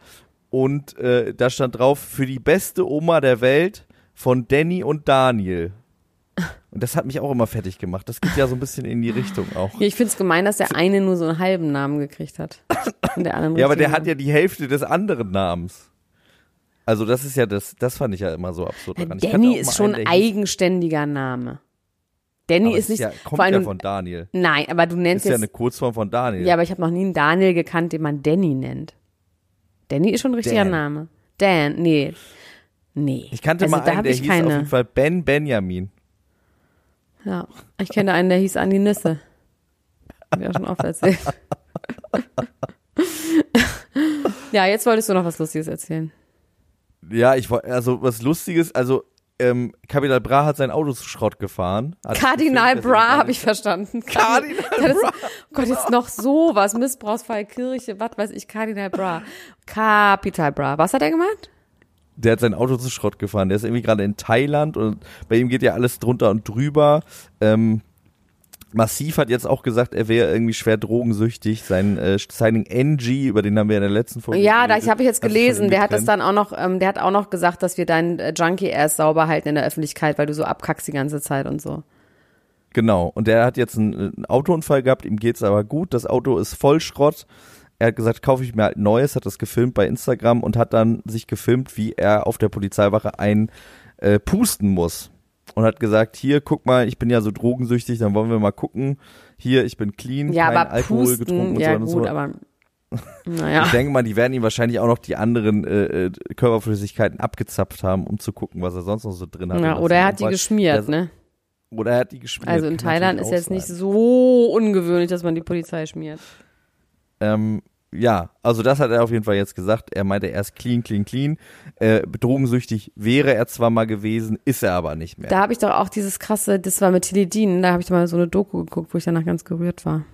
Und äh, da stand drauf, für die beste Oma der Welt von Danny und Daniel. Und das hat mich auch immer fertig gemacht. Das geht ja so ein bisschen in die Richtung auch. Ja, ich find's gemein, dass der eine nur so einen halben Namen gekriegt hat. Und der andere Ja, aber der hat ja die Hälfte des anderen Namens. Also das ist ja das, das fand ich ja immer so absurd daran. Kannte Danny ist schon ein eigenständiger Name. Danny aber ist nicht, ja, kommt vor allem, ja von Daniel. nein, aber du nennst Ist ja jetzt, eine Kurzform von Daniel. ja, aber ich habe noch nie einen Daniel gekannt, den man Danny nennt. Danny ist schon ein richtiger Dan. Name. Dan, nee. Nee. ich kannte also, mal da einen, der ich hieß auf keine. jeden Fall Ben Benjamin. Ja, ich kenne einen, der hieß Andi Nisse. Hab ich auch schon oft erzählt. ja, jetzt wolltest du noch was Lustiges erzählen. Ja, ich wollte, also was Lustiges, also ähm, Capital Bra hat sein Auto zu Schrott gefahren. Kardinal Bra habe ich verstanden. Kardinal das, oh Gott, jetzt noch sowas. Missbrauchsfall Kirche, was weiß ich, Kardinal Bra. Kapital Bra. Was hat er gemacht? Der hat sein Auto zu Schrott gefahren. Der ist irgendwie gerade in Thailand und bei ihm geht ja alles drunter und drüber. Ähm, Massiv hat jetzt auch gesagt, er wäre irgendwie schwer drogensüchtig. Sein äh, Signing NG, über den haben wir in der letzten Folge Ja, da habe ich jetzt gelesen, der hat das dann auch noch, ähm, der hat auch noch gesagt, dass wir deinen äh, Junkie erst sauber halten in der Öffentlichkeit, weil du so abkackst die ganze Zeit und so. Genau. Und der hat jetzt einen, einen Autounfall gehabt, ihm geht's aber gut. Das Auto ist voll Schrott. Er hat gesagt, kaufe ich mir halt neues, hat das gefilmt bei Instagram und hat dann sich gefilmt, wie er auf der Polizeiwache ein äh, pusten muss. Und hat gesagt, hier, guck mal, ich bin ja so drogensüchtig, dann wollen wir mal gucken. Hier, ich bin clean, Ja, kein aber Alkohol pusten, getrunken und ja so weiter und gut, so. aber naja. Ich denke mal, die werden ihm wahrscheinlich auch noch die anderen äh, äh, Körperflüssigkeiten abgezapft haben, um zu gucken, was er sonst noch so drin hat. Ja, oder er hat die geschmiert, ne? Oder er hat die geschmiert. Also in Thailand ist jetzt nicht so ungewöhnlich, dass man die Polizei schmiert. Ähm, ja, also das hat er auf jeden Fall jetzt gesagt. Er meinte, er ist clean, clean, clean. Äh, drogensüchtig wäre er zwar mal gewesen, ist er aber nicht mehr. Da habe ich doch auch dieses krasse, das war mit Teledin, da habe ich doch mal so eine Doku geguckt, wo ich danach ganz gerührt war.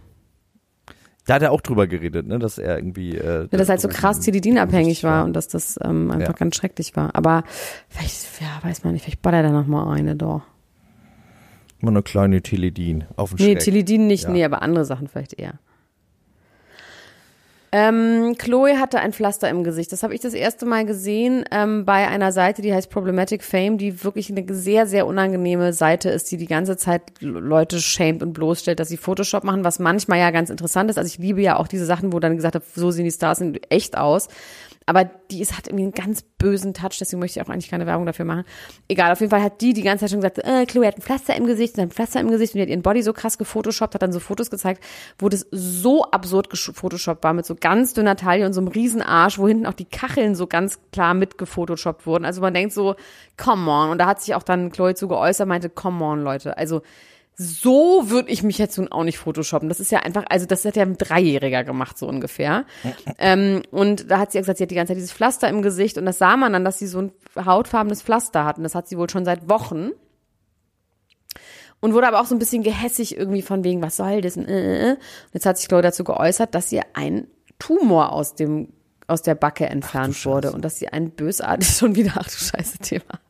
Da hat er auch drüber geredet, ne, dass er irgendwie. Äh, Ja, dass halt so krass Teledin-abhängig war war. und dass das ähm, einfach Ja. ganz schrecklich war. Aber vielleicht, ja, weiß man nicht, vielleicht ballert er noch mal eine doch. Immer eine kleine Teledin auf den Nee, Schreck. Teledin nicht, Ja. nee, aber andere Sachen vielleicht eher. Ähm, Chloe hatte ein Pflaster im Gesicht. Das habe ich das erste Mal gesehen ähm, bei einer Seite, die heißt Problematic Fame, die wirklich eine sehr, sehr unangenehme Seite ist, die die ganze Zeit Leute schämt und bloßstellt, dass sie Photoshop machen, was manchmal ja ganz interessant ist. Also ich liebe ja auch diese Sachen, wo dann gesagt wird, so sehen die Stars in echt aus. Aber die ist, hat irgendwie einen ganz bösen Touch, deswegen möchte ich auch eigentlich keine Werbung dafür machen. Egal, auf jeden Fall hat die die ganze Zeit schon gesagt, äh, Chloe hat ein Pflaster im Gesicht und ein Pflaster im Gesicht und die hat ihren Body so krass gefotoshoppt, hat dann so Fotos gezeigt, wo das so absurd gefotoshoppt war, mit so ganz dünner Taille und so einem riesen Arsch, wo hinten auch die Kacheln so ganz klar mit gefotoshoppt wurden. Also man denkt so, come on. Und da hat sich auch dann Chloe zu geäußert, meinte, come on, Leute. Also so würde ich mich jetzt nun auch nicht photoshoppen. Das ist ja einfach, also das hat ja ein Dreijähriger gemacht, so ungefähr. ähm, und da hat sie ja gesagt, sie hat die ganze Zeit dieses Pflaster im Gesicht und das sah man dann, dass sie so ein hautfarbenes Pflaster hat und das hat sie wohl schon seit Wochen. Und wurde aber auch so ein bisschen gehässig irgendwie von wegen, was soll das? Und jetzt hat sich Chloe dazu geäußert, dass ihr ein Tumor aus dem aus der Backe entfernt wurde und dass sie ein bösartig schon wieder, ach du Scheiße, Thema.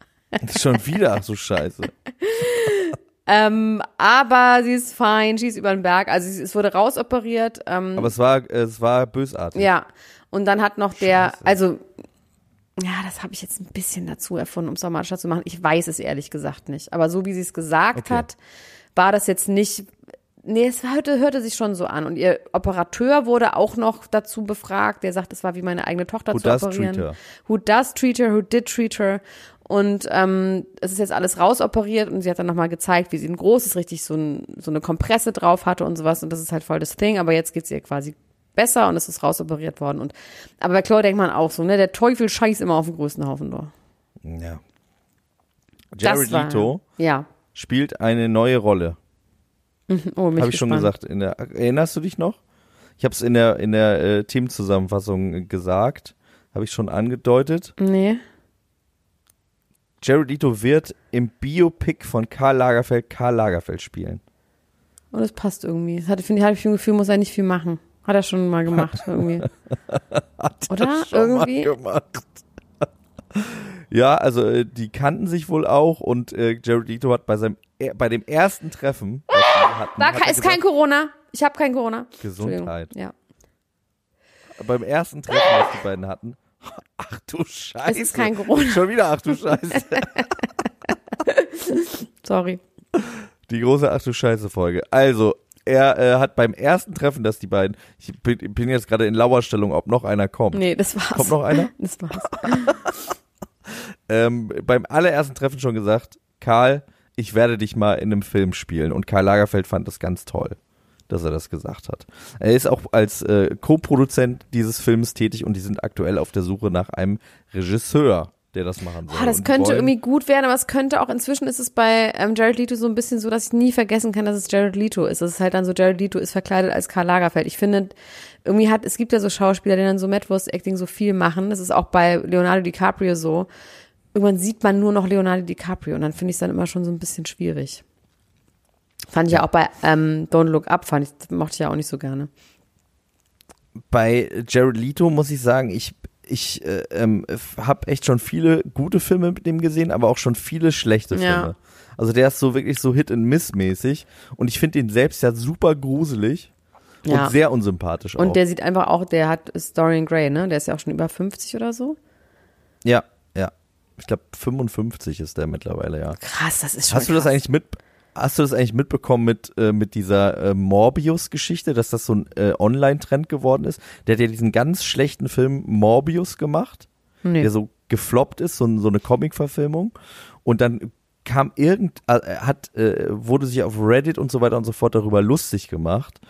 Schon wieder, ach so Scheiße. Ähm, aber sie ist fein, sie ist über den Berg. Also sie, es wurde rausoperiert. Ähm, Aber es war, es war bösartig. ja. Und dann hat noch der, Scheiße. also ja, das habe ich jetzt ein bisschen dazu erfunden, um es dramatischer zu machen. Ich weiß es ehrlich gesagt nicht. Aber so wie sie es gesagt Okay. hat, war das jetzt nicht. Nee, es hörte, hörte sich schon so an. Und ihr Operateur wurde auch noch dazu befragt. Der sagt, es war wie meine eigene Tochter Who zu operieren. treat her? Who does treat her, who did treat her. Und ähm, es ist jetzt alles rausoperiert und sie hat dann nochmal gezeigt, wie sie ein großes, richtig so, ein, so eine Kompresse drauf hatte und sowas. Und das ist halt voll das Thing. Aber jetzt geht's ihr quasi besser und es ist rausoperiert worden. Und aber bei Chloe denkt man auch so, ne, der Teufel scheißt immer auf den größten Haufen da. Ja. Jared war- Leto Ja. spielt eine neue Rolle. Oh, mich Habe ich schon gesagt. In der, erinnerst du dich noch? Ich habe es in der in der äh, Teamzusammenfassung gesagt. Habe ich schon angedeutet. Nee. Jared Leto wird im Biopic von Karl Lagerfeld Karl Lagerfeld spielen. Oh, das passt irgendwie. Das hatte, finde ich, habe ich ein Gefühl, muss er nicht viel machen. Hat er schon mal gemacht, irgendwie. Oder? irgendwie? Mal gemacht. ja, also äh, die kannten sich wohl auch und äh, Jared Leto hat bei seinem er- bei dem ersten Treffen hatten, hat er ist kein gesagt, Corona. Ich habe kein Corona. Gesundheit. Ja. beim ersten Treffen, was die beiden hatten. Ach du Scheiße. Es ist kein Corona. Schon wieder ach du Scheiße. Sorry. Die große Ach du Scheiße Folge. Also, er äh, hat beim ersten Treffen, dass die beiden, ich bin, bin jetzt gerade in Lauerstellung, ob noch einer kommt. Nee, das war's. Kommt noch einer? Das war's. Ähm, beim allerersten Treffen schon gesagt, Karl, ich werde dich mal in einem Film spielen. Und Karl Lagerfeld fand das ganz toll, dass er das gesagt hat. Er ist auch als äh, Co-Produzent dieses Films tätig und die sind aktuell auf der Suche nach einem Regisseur, der das machen soll. Boah, das könnte irgendwie gut werden, aber es könnte auch, inzwischen ist es bei ähm, Jared Leto so ein bisschen so, dass ich nie vergessen kann, dass es Jared Leto ist. Es ist halt dann so, Jared Leto ist verkleidet als Karl Lagerfeld. Ich finde, irgendwie hat, es gibt ja so Schauspieler, die dann so Metwurst-Acting so viel machen. Das ist auch bei Leonardo DiCaprio so. Irgendwann sieht man nur noch Leonardo DiCaprio und dann finde ich es dann immer schon so ein bisschen schwierig. Fand ich ja auch bei ähm, Don't Look Up, fand ich, mochte ich ja auch nicht so gerne. bei Jared Leto muss ich sagen, ich ich äh, ähm, habe echt schon viele gute Filme mit dem gesehen, aber auch schon viele schlechte Ja. Filme. Also der ist so wirklich so Hit and Miss mäßig und ich finde ihn selbst ja super gruselig Ja. und sehr unsympathisch auch. Und der sieht einfach auch, der hat Dorian Gray, ne? Der ist ja auch schon über 50 oder so. ja, ja. Ich glaube 55 ist der mittlerweile, ja. Krass, das ist schon Hast du das krass. eigentlich mit Hast du das eigentlich mitbekommen mit, äh, mit dieser äh, Morbius-Geschichte, dass das so ein äh, Online-Trend geworden ist? Der hat ja diesen ganz schlechten Film Morbius gemacht. Nee. der so gefloppt ist, so, so eine Comic-Verfilmung. Und dann kam irgend, äh, hat, äh, wurde sich auf Reddit und so weiter und so fort darüber lustig gemacht.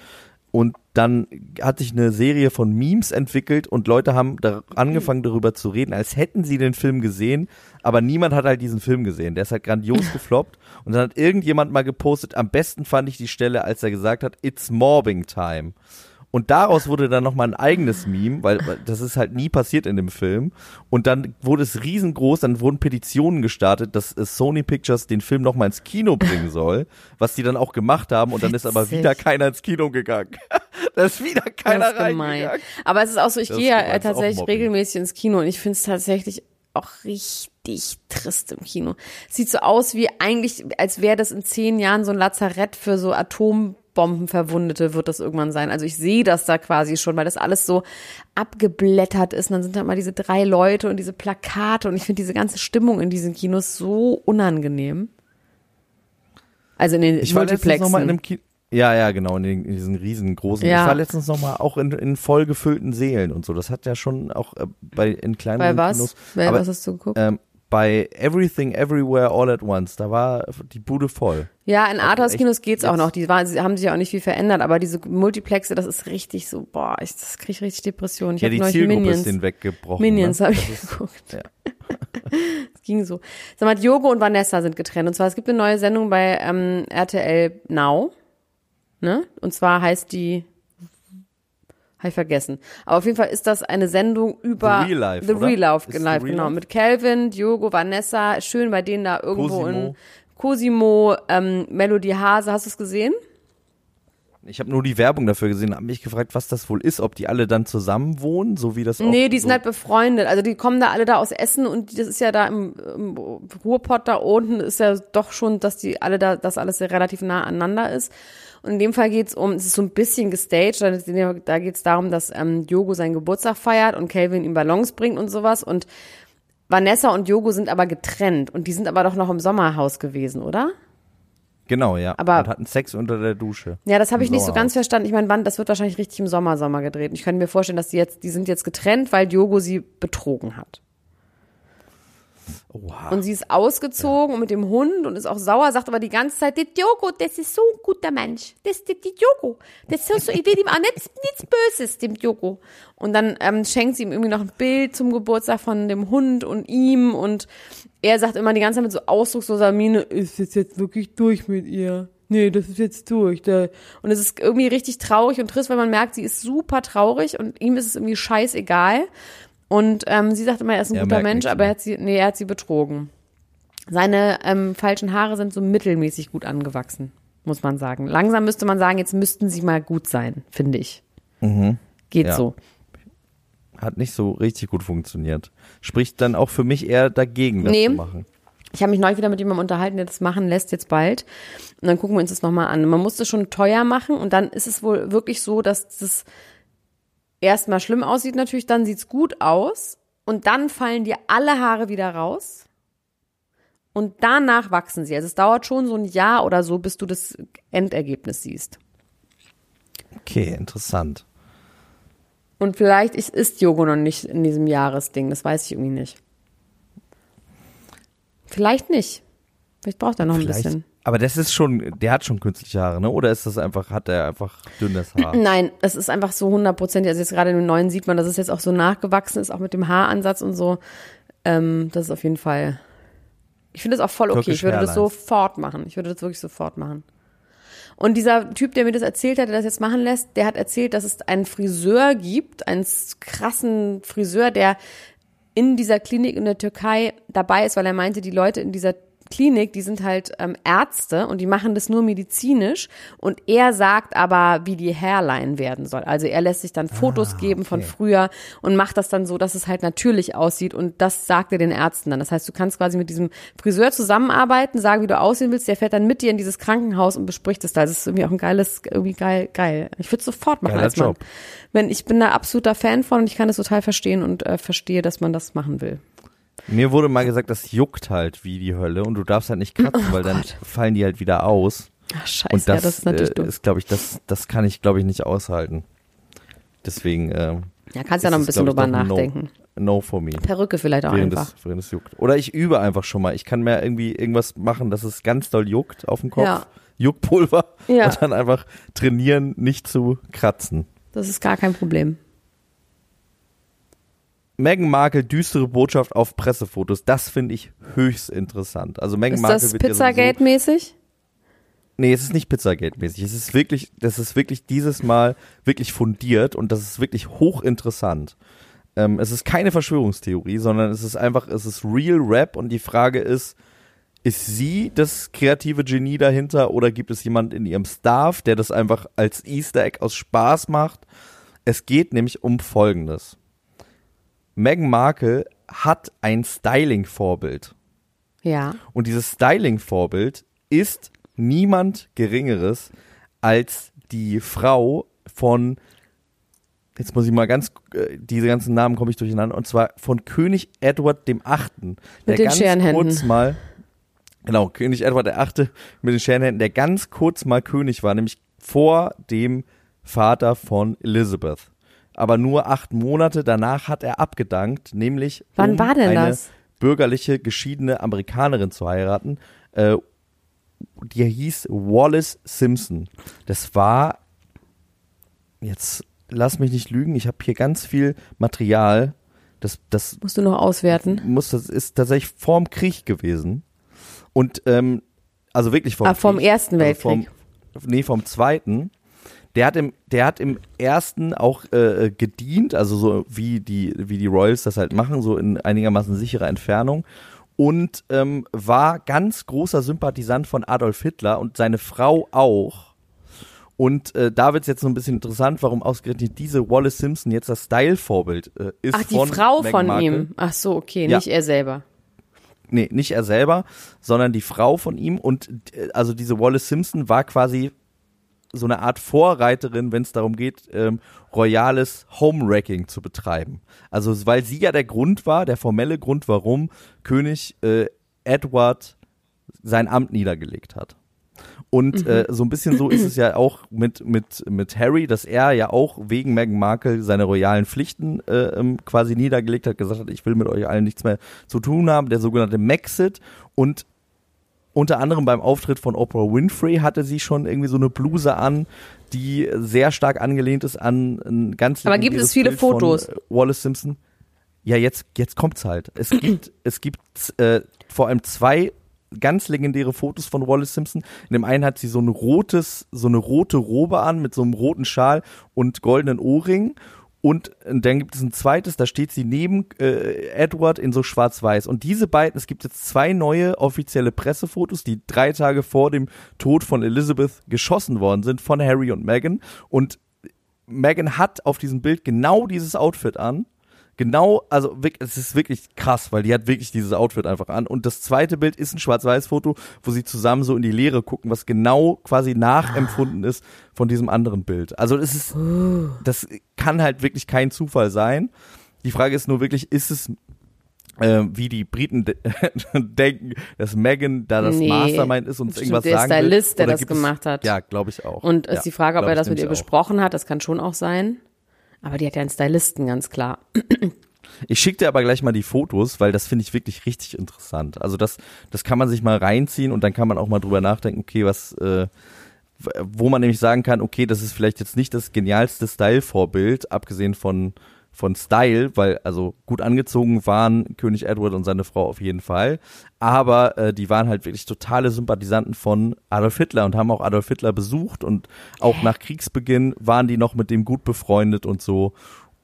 Und dann hat sich eine Serie von Memes entwickelt und Leute haben da angefangen darüber zu reden, als hätten sie den Film gesehen, aber niemand hat halt diesen Film gesehen. Der ist halt grandios gefloppt. Und dann hat irgendjemand mal gepostet, am besten fand ich die Stelle, als er gesagt hat, it's mobbing time. Und daraus wurde dann nochmal ein eigenes Meme, weil, weil das ist halt nie passiert in dem Film. Und dann wurde es riesengroß, dann wurden Petitionen gestartet, dass Sony Pictures den Film nochmal ins Kino bringen soll, was die dann auch gemacht haben. Und dann ist aber wieder keiner ins Kino gegangen. da ist wieder keiner reingegangen. Aber es ist auch so, ich Das gehe ja tatsächlich regelmäßig ins Kino und ich finde es tatsächlich auch richtig trist im Kino. Sieht so aus wie eigentlich, als wäre das in zehn Jahren so ein Lazarett für so Atombombenverwundete wird das irgendwann sein. Also ich sehe das da quasi schon, weil das alles so abgeblättert ist. Und dann sind da mal diese drei Leute und diese Plakate und ich finde diese ganze Stimmung in diesen Kinos so unangenehm. Also in den Ich war letztens noch mal in Multiplexen. einem Kino. Ja, ja, genau, in, den, in diesen riesengroßen. Ja. Ich war letztens nochmal auch in, in voll gefüllten Seelen und so. Das hat ja schon auch äh, bei in kleinen Bei was? Kinos. Bei aber, was hast du geguckt? ähm, bei Everything Everywhere All at Once, da war die Bude voll. ja, in Arthouse-Kinos geht's auch noch. Die waren, sie haben sich auch nicht viel verändert, aber diese Multiplexe, das ist richtig so, boah, ich, das krieg ich richtig Depression. Ich ja, die Zielgruppe Minions. ist den weggebrochen. Minions ne? habe ich ist- geguckt. ja. Es ging so. Sag mal, Diogo und Vanessa sind getrennt. Und zwar, es gibt eine neue Sendung bei ähm, RTL Now. Ne? Und zwar heißt die. Habe ich vergessen. Aber auf jeden Fall ist das eine Sendung über The Real Life, The? Real Life, The Life Real genau. Life? Mit Calvin, Diogo, Vanessa, schön bei denen da irgendwo Cosimo. in Cosimo, ähm, Melody Hase. Hast du es gesehen? Ich habe nur die Werbung dafür gesehen, habe mich gefragt, was das wohl ist, ob die alle dann zusammen wohnen, so wie das auch Nee, die sind so halt befreundet. Also die kommen da alle da aus Essen und das ist ja da im, im Ruhrpott da unten ist ja doch schon, dass die alle da, dass alles relativ nah aneinander ist. Und in dem Fall geht's um, es ist so ein bisschen gestaged, da, da geht's darum, dass ähm, Diogo seinen Geburtstag feiert und Calvin ihm Ballons bringt und sowas. Und Vanessa und Diogo sind aber getrennt und die sind aber doch noch im Sommerhaus gewesen, oder? Genau, ja. Aber- und hatten Sex unter der Dusche. Ja, das habe ich nicht so ganz verstanden. Ich meine, wann, das wird wahrscheinlich richtig im Sommer, Sommer gedreht. Und ich könnte mir vorstellen, dass die jetzt, die sind jetzt getrennt, weil Diogo sie betrogen hat. Oha. Und sie ist ausgezogen und mit dem Hund und ist auch sauer, sagt aber die ganze Zeit, der Diogo, das ist so ein guter Mensch. Das ist der Diogo. Das ist so, ich will ihm auch nichts, nichts Böses, dem Diogo. Und dann ähm, schenkt sie ihm irgendwie noch ein Bild zum Geburtstag von dem Hund und ihm und er sagt immer die ganze Zeit mit so ausdrucksloser Miene, ist es jetzt wirklich durch mit ihr? Nee, das ist jetzt durch. Und es ist irgendwie richtig traurig und trist, weil man merkt, sie ist super traurig und ihm ist es irgendwie scheißegal. Und ähm, sie sagt immer, er ist ein Er guter Mensch, aber er hat sie, nee, er hat sie betrogen. Seine ähm, falschen Haare sind so mittelmäßig gut angewachsen, muss man sagen. Langsam müsste man sagen, jetzt müssten sie mal gut sein, finde ich. Geht Mhm. Ja. so. Hat nicht so richtig gut funktioniert. Spricht dann auch für mich eher dagegen, das Nee. zu machen. Ich habe mich neulich wieder mit jemandem unterhalten, der das machen lässt, jetzt bald. Und dann gucken wir uns das nochmal an. Man muss das schon teuer machen und dann ist es wohl wirklich so, dass das erstmal schlimm aussieht natürlich, dann sieht's gut aus und dann fallen dir alle Haare wieder raus und danach wachsen sie. Also es dauert schon so ein Jahr oder so, bis du das Endergebnis siehst. Okay, interessant. Und vielleicht ist, ist Jogo noch nicht in diesem Jahresding, das weiß ich irgendwie nicht. Vielleicht nicht. Vielleicht braucht er noch ein Vielleicht. bisschen. Aber das ist schon, der hat schon künstliche Haare, ne? Oder ist das einfach, hat er einfach dünnes Haar? Nein, es ist einfach so hundertprozentig. Also jetzt gerade in dem neuen sieht man, dass es jetzt auch so nachgewachsen ist, auch mit dem Haaransatz und so. Ähm, das ist auf jeden Fall. Ich finde das auch voll okay. Türkisch Ich würde das Hairlines. sofort machen. Ich würde das wirklich sofort machen. Und dieser Typ, der mir das erzählt hat, der das jetzt machen lässt, der hat erzählt, dass es einen Friseur gibt, einen krassen Friseur, der in dieser Klinik in der Türkei dabei ist, weil er meinte, die Leute in dieser Klinik, die sind halt ähm, Ärzte und die machen das nur medizinisch und er sagt aber, wie die Hairline werden soll. Also er lässt sich dann Fotos geben von früher und macht das dann so, dass es halt natürlich aussieht und das sagt er den Ärzten dann. Das heißt, du kannst quasi mit diesem Friseur zusammenarbeiten, sagen, wie du aussehen willst, der fährt dann mit dir in dieses Krankenhaus und bespricht es da. Das ist irgendwie auch ein geiles, irgendwie geil, geil. Ich würde es sofort machen Geiler als Mann. Job. Wenn ich bin da absoluter Fan von und ich kann es total verstehen und äh, verstehe, dass man das machen will. Mir wurde mal gesagt, das juckt halt wie die Hölle und du darfst halt nicht kratzen, weil dann fallen die halt wieder aus. Ach, scheiße, Und das, ja, das ist natürlich äh, dumm. ist, glaube ich, das, das kann ich, glaube ich, nicht aushalten. Deswegen, ähm, Ja, kannst ja noch ein bisschen drüber ein No. nachdenken. no for me. Perücke vielleicht auch Während einfach. es, während es juckt. Oder ich übe einfach schon mal. Ich kann mir irgendwie irgendwas machen, dass es ganz doll juckt auf dem Kopf. Ja. Juckpulver. Ja. Und dann einfach trainieren, nicht zu kratzen. Das ist gar kein Problem. Meghan Markle düstere Botschaft auf Pressefotos. Das finde ich höchst interessant. Also Meghan Ist Markle das wird sowieso- Pizzagate-mäßig? Nee, es ist nicht Pizzagate-mäßig. Es ist wirklich, das ist wirklich dieses Mal wirklich fundiert und das ist wirklich hochinteressant. Ähm, es ist keine Verschwörungstheorie, sondern es ist einfach, es ist Real Rap und die Frage ist, ist sie das kreative Genie dahinter oder gibt es jemand in ihrem Staff, der das einfach als Easter Egg aus Spaß macht? Es geht nämlich um Folgendes. Meghan Markle hat ein Styling-Vorbild. Ja. Und dieses Styling-Vorbild ist niemand Geringeres als die Frau von, jetzt muss ich mal ganz, äh, diese ganzen Namen komme ich durcheinander, und zwar von König Edward dem Achten. Der den ganz Scherenhänden. kurz mal, genau, König Edward der Achte mit den Scherenhänden, der ganz kurz mal König war, nämlich vor dem Vater von Elizabeth. Aber nur acht Monate danach hat er abgedankt, nämlich Wann um war denn eine das? bürgerliche geschiedene Amerikanerin zu heiraten. Äh, die hieß Wallace Simpson. Das war jetzt lass mich nicht lügen. Ich habe hier ganz viel Material. Das das Musst du noch auswerten? muss das ist tatsächlich vorm Krieg gewesen und ähm, also wirklich vom Ah, vom Krieg. Ersten Also vom, Weltkrieg. nee vom Zweiten der hat im der hat im ersten auch äh, gedient also so wie die wie die Royals das halt machen so in einigermaßen sicherer Entfernung und ähm, war ganz großer Sympathisant von Adolf Hitler und seine Frau auch und äh, da wird's jetzt so ein bisschen interessant, warum ausgerechnet diese Wallace Simpson jetzt das Style-Vorbild äh, ist Ach, die von Frau Meghan von Markle. ihm. Ach so, okay, Ja. nicht er selber. Nee, nicht er selber, sondern die Frau von ihm. Und äh, also diese Wallace Simpson war quasi so eine Art Vorreiterin, wenn es darum geht, ähm, royales Homewrecking zu betreiben. Also weil sie ja der Grund war, der formelle Grund, warum König äh, Edward sein Amt niedergelegt hat. Und äh, so ein bisschen so ist es ja auch mit, mit, mit Harry, dass er ja auch wegen Meghan Markle seine royalen Pflichten äh, ähm, quasi niedergelegt hat, gesagt hat, ich will mit euch allen nichts mehr zu tun haben, der sogenannte Maxit. Und unter anderem beim Auftritt von Oprah Winfrey hatte sie schon irgendwie so eine Bluse an, die sehr stark angelehnt ist an ein ganz Aber gibt legendäres es viele Bild von, Fotos? Wallace Simpson. Ja, jetzt, jetzt kommt's halt. Es gibt, es gibt äh, vor allem zwei ganz legendäre Fotos von Wallace Simpson. In dem einen hat sie so ein rotes, so eine rote Robe an mit so einem roten Schal und goldenen Ohrringen. Und dann gibt es ein zweites, da steht sie neben äh, Edward in so schwarz-weiß. Und diese beiden, es gibt jetzt zwei neue offizielle Pressefotos, die drei Tage vor dem Tod von Elizabeth geschossen worden sind von Harry und Meghan. Und Meghan hat auf diesem Bild genau dieses Outfit an. Genau, also es ist wirklich krass, weil die hat wirklich dieses Outfit einfach an. Und das zweite Bild ist ein Schwarz-Weiß-Foto, wo sie zusammen so in die Leere gucken, was genau quasi nachempfunden ist von diesem anderen Bild. Also es ist, das kann halt wirklich kein Zufall sein. Die Frage ist nur wirklich, ist es äh, wie die Briten de denken, dass Meghan da das Nee, Mastermind ist und irgendwas der sagen Stylist, will? der das gemacht hat. Ja, glaube ich auch. Und ist ja, die Frage, ob er das mit ihr auch. besprochen hat, das kann schon auch sein. Aber die hat ja einen Stylisten, ganz klar. Ich schicke dir aber gleich mal die Fotos, weil das finde ich wirklich richtig interessant. Also das, das kann man sich mal reinziehen und dann kann man auch mal drüber nachdenken, okay, was, äh, wo man nämlich sagen kann, okay, das ist vielleicht jetzt nicht das genialste Style-Vorbild, abgesehen von von Style, weil also gut angezogen waren König Edward und seine Frau auf jeden Fall, aber äh, die waren halt wirklich totale Sympathisanten von Adolf Hitler und haben auch Adolf Hitler besucht und auch nach Kriegsbeginn waren die noch mit dem gut befreundet und so.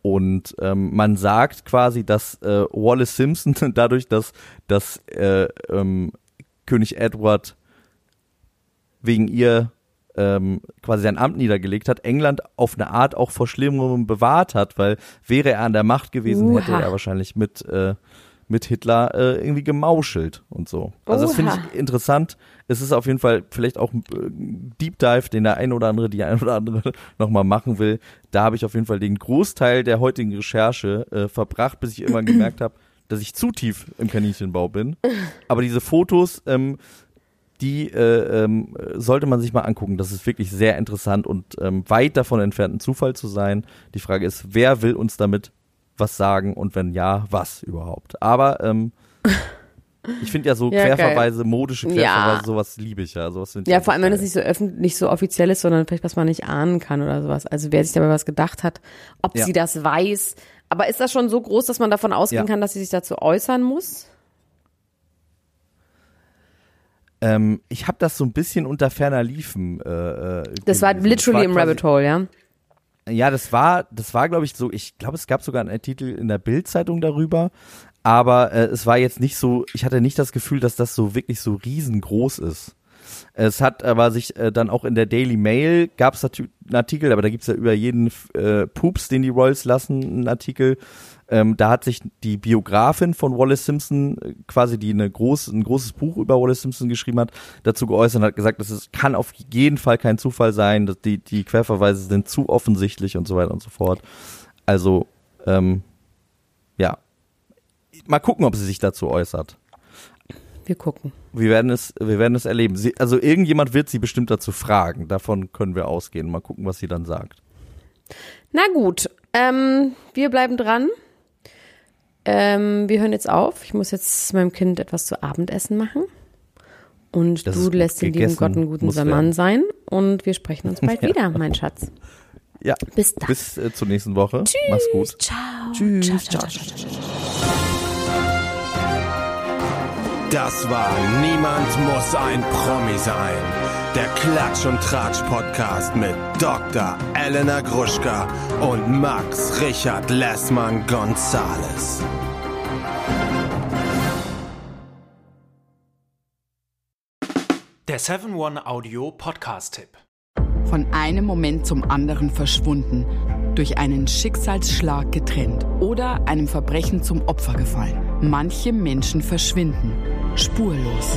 Und ähm, man sagt quasi, dass äh, Wallace Simpson dadurch, dass, dass äh, ähm, König Edward wegen ihr ähm, quasi sein Amt niedergelegt hat, England auf eine Art auch vor Schlimmerem bewahrt hat, weil wäre er an der Macht gewesen, hätte Uha. er wahrscheinlich mit, äh, mit Hitler äh, irgendwie gemauschelt und so. Also das finde ich interessant. Es ist auf jeden Fall vielleicht auch ein äh, Deep Dive, den der ein oder andere, die ein oder andere nochmal machen will. Da habe ich auf jeden Fall den Großteil der heutigen Recherche äh, verbracht, bis ich irgendwann gemerkt habe, dass ich zu tief im Kaninchenbau bin. Aber diese Fotos, ähm, die äh, ähm, sollte man sich mal angucken. Das ist wirklich sehr interessant und ähm, weit davon entfernt, ein Zufall zu sein. Die Frage ist, wer will uns damit was sagen und wenn ja, was überhaupt? Aber ähm, ich finde ja so Ja, geil. Querverweise, modische Ja. Querverweise, sowas liebe ich ja. Sowas Ja, vor allem, wenn geil. es nicht so öffentlich, nicht so offiziell ist, sondern vielleicht was man nicht ahnen kann oder sowas. Also wer sich dabei was gedacht hat, ob Ja. sie das weiß. Aber ist das schon so groß, dass man davon ausgehen Ja. kann, dass sie sich dazu äußern muss? Ähm, ich habe das so ein bisschen unter ferner Liefen. Äh, äh, Das war literally im quasi- Rabbit Hole, ja? Ja, das war, das war, glaube ich, so, ich glaube, es gab sogar einen Artikel in der Bild-Zeitung darüber, aber äh, es war jetzt nicht so, ich hatte nicht das Gefühl, dass das so wirklich so riesengroß ist. Es hat aber sich äh, dann auch in der Daily Mail gab es einen Artikel, aber da gibt's ja über jeden äh, Pups, den die Royals lassen, einen Artikel. Ähm, da hat sich die Biografin von Wallace Simpson, äh, quasi die eine groß, ein großes Buch über Wallace Simpson geschrieben hat, dazu geäußert und hat gesagt, dass es kann auf jeden Fall kein Zufall sein, dass die, die Querverweise sind zu offensichtlich und so weiter und so fort. Also, ähm, ja. Mal gucken, ob sie sich dazu äußert. wir gucken. Wir werden es, wir werden es erleben. Sie, also irgendjemand wird sie bestimmt dazu fragen. Davon können wir ausgehen. Mal gucken, was sie dann sagt. Na gut, ähm, wir bleiben dran. Ähm, wir hören jetzt auf. Ich muss jetzt meinem Kind etwas zu Abendessen machen. Und Das du lässt den lieben Gott einen guten Mann sein. Und wir sprechen uns bald wieder, mein Schatz. Ja. Bis dann. Bis äh, zur nächsten Woche. Mach's gut. Ciao. Tschüss. Ciao, ciao, ciao, ciao, ciao. Das war Niemand muss ein Promi sein. Der Klatsch und Tratsch Podcast mit Dr. Elena Gruschka und Max Richard Lessmann Gonzales. Der 7-One-Audio-Podcast-Tipp. Von einem Moment zum anderen verschwunden, durch einen Schicksalsschlag getrennt oder einem Verbrechen zum Opfer gefallen. Manche Menschen verschwinden spurlos.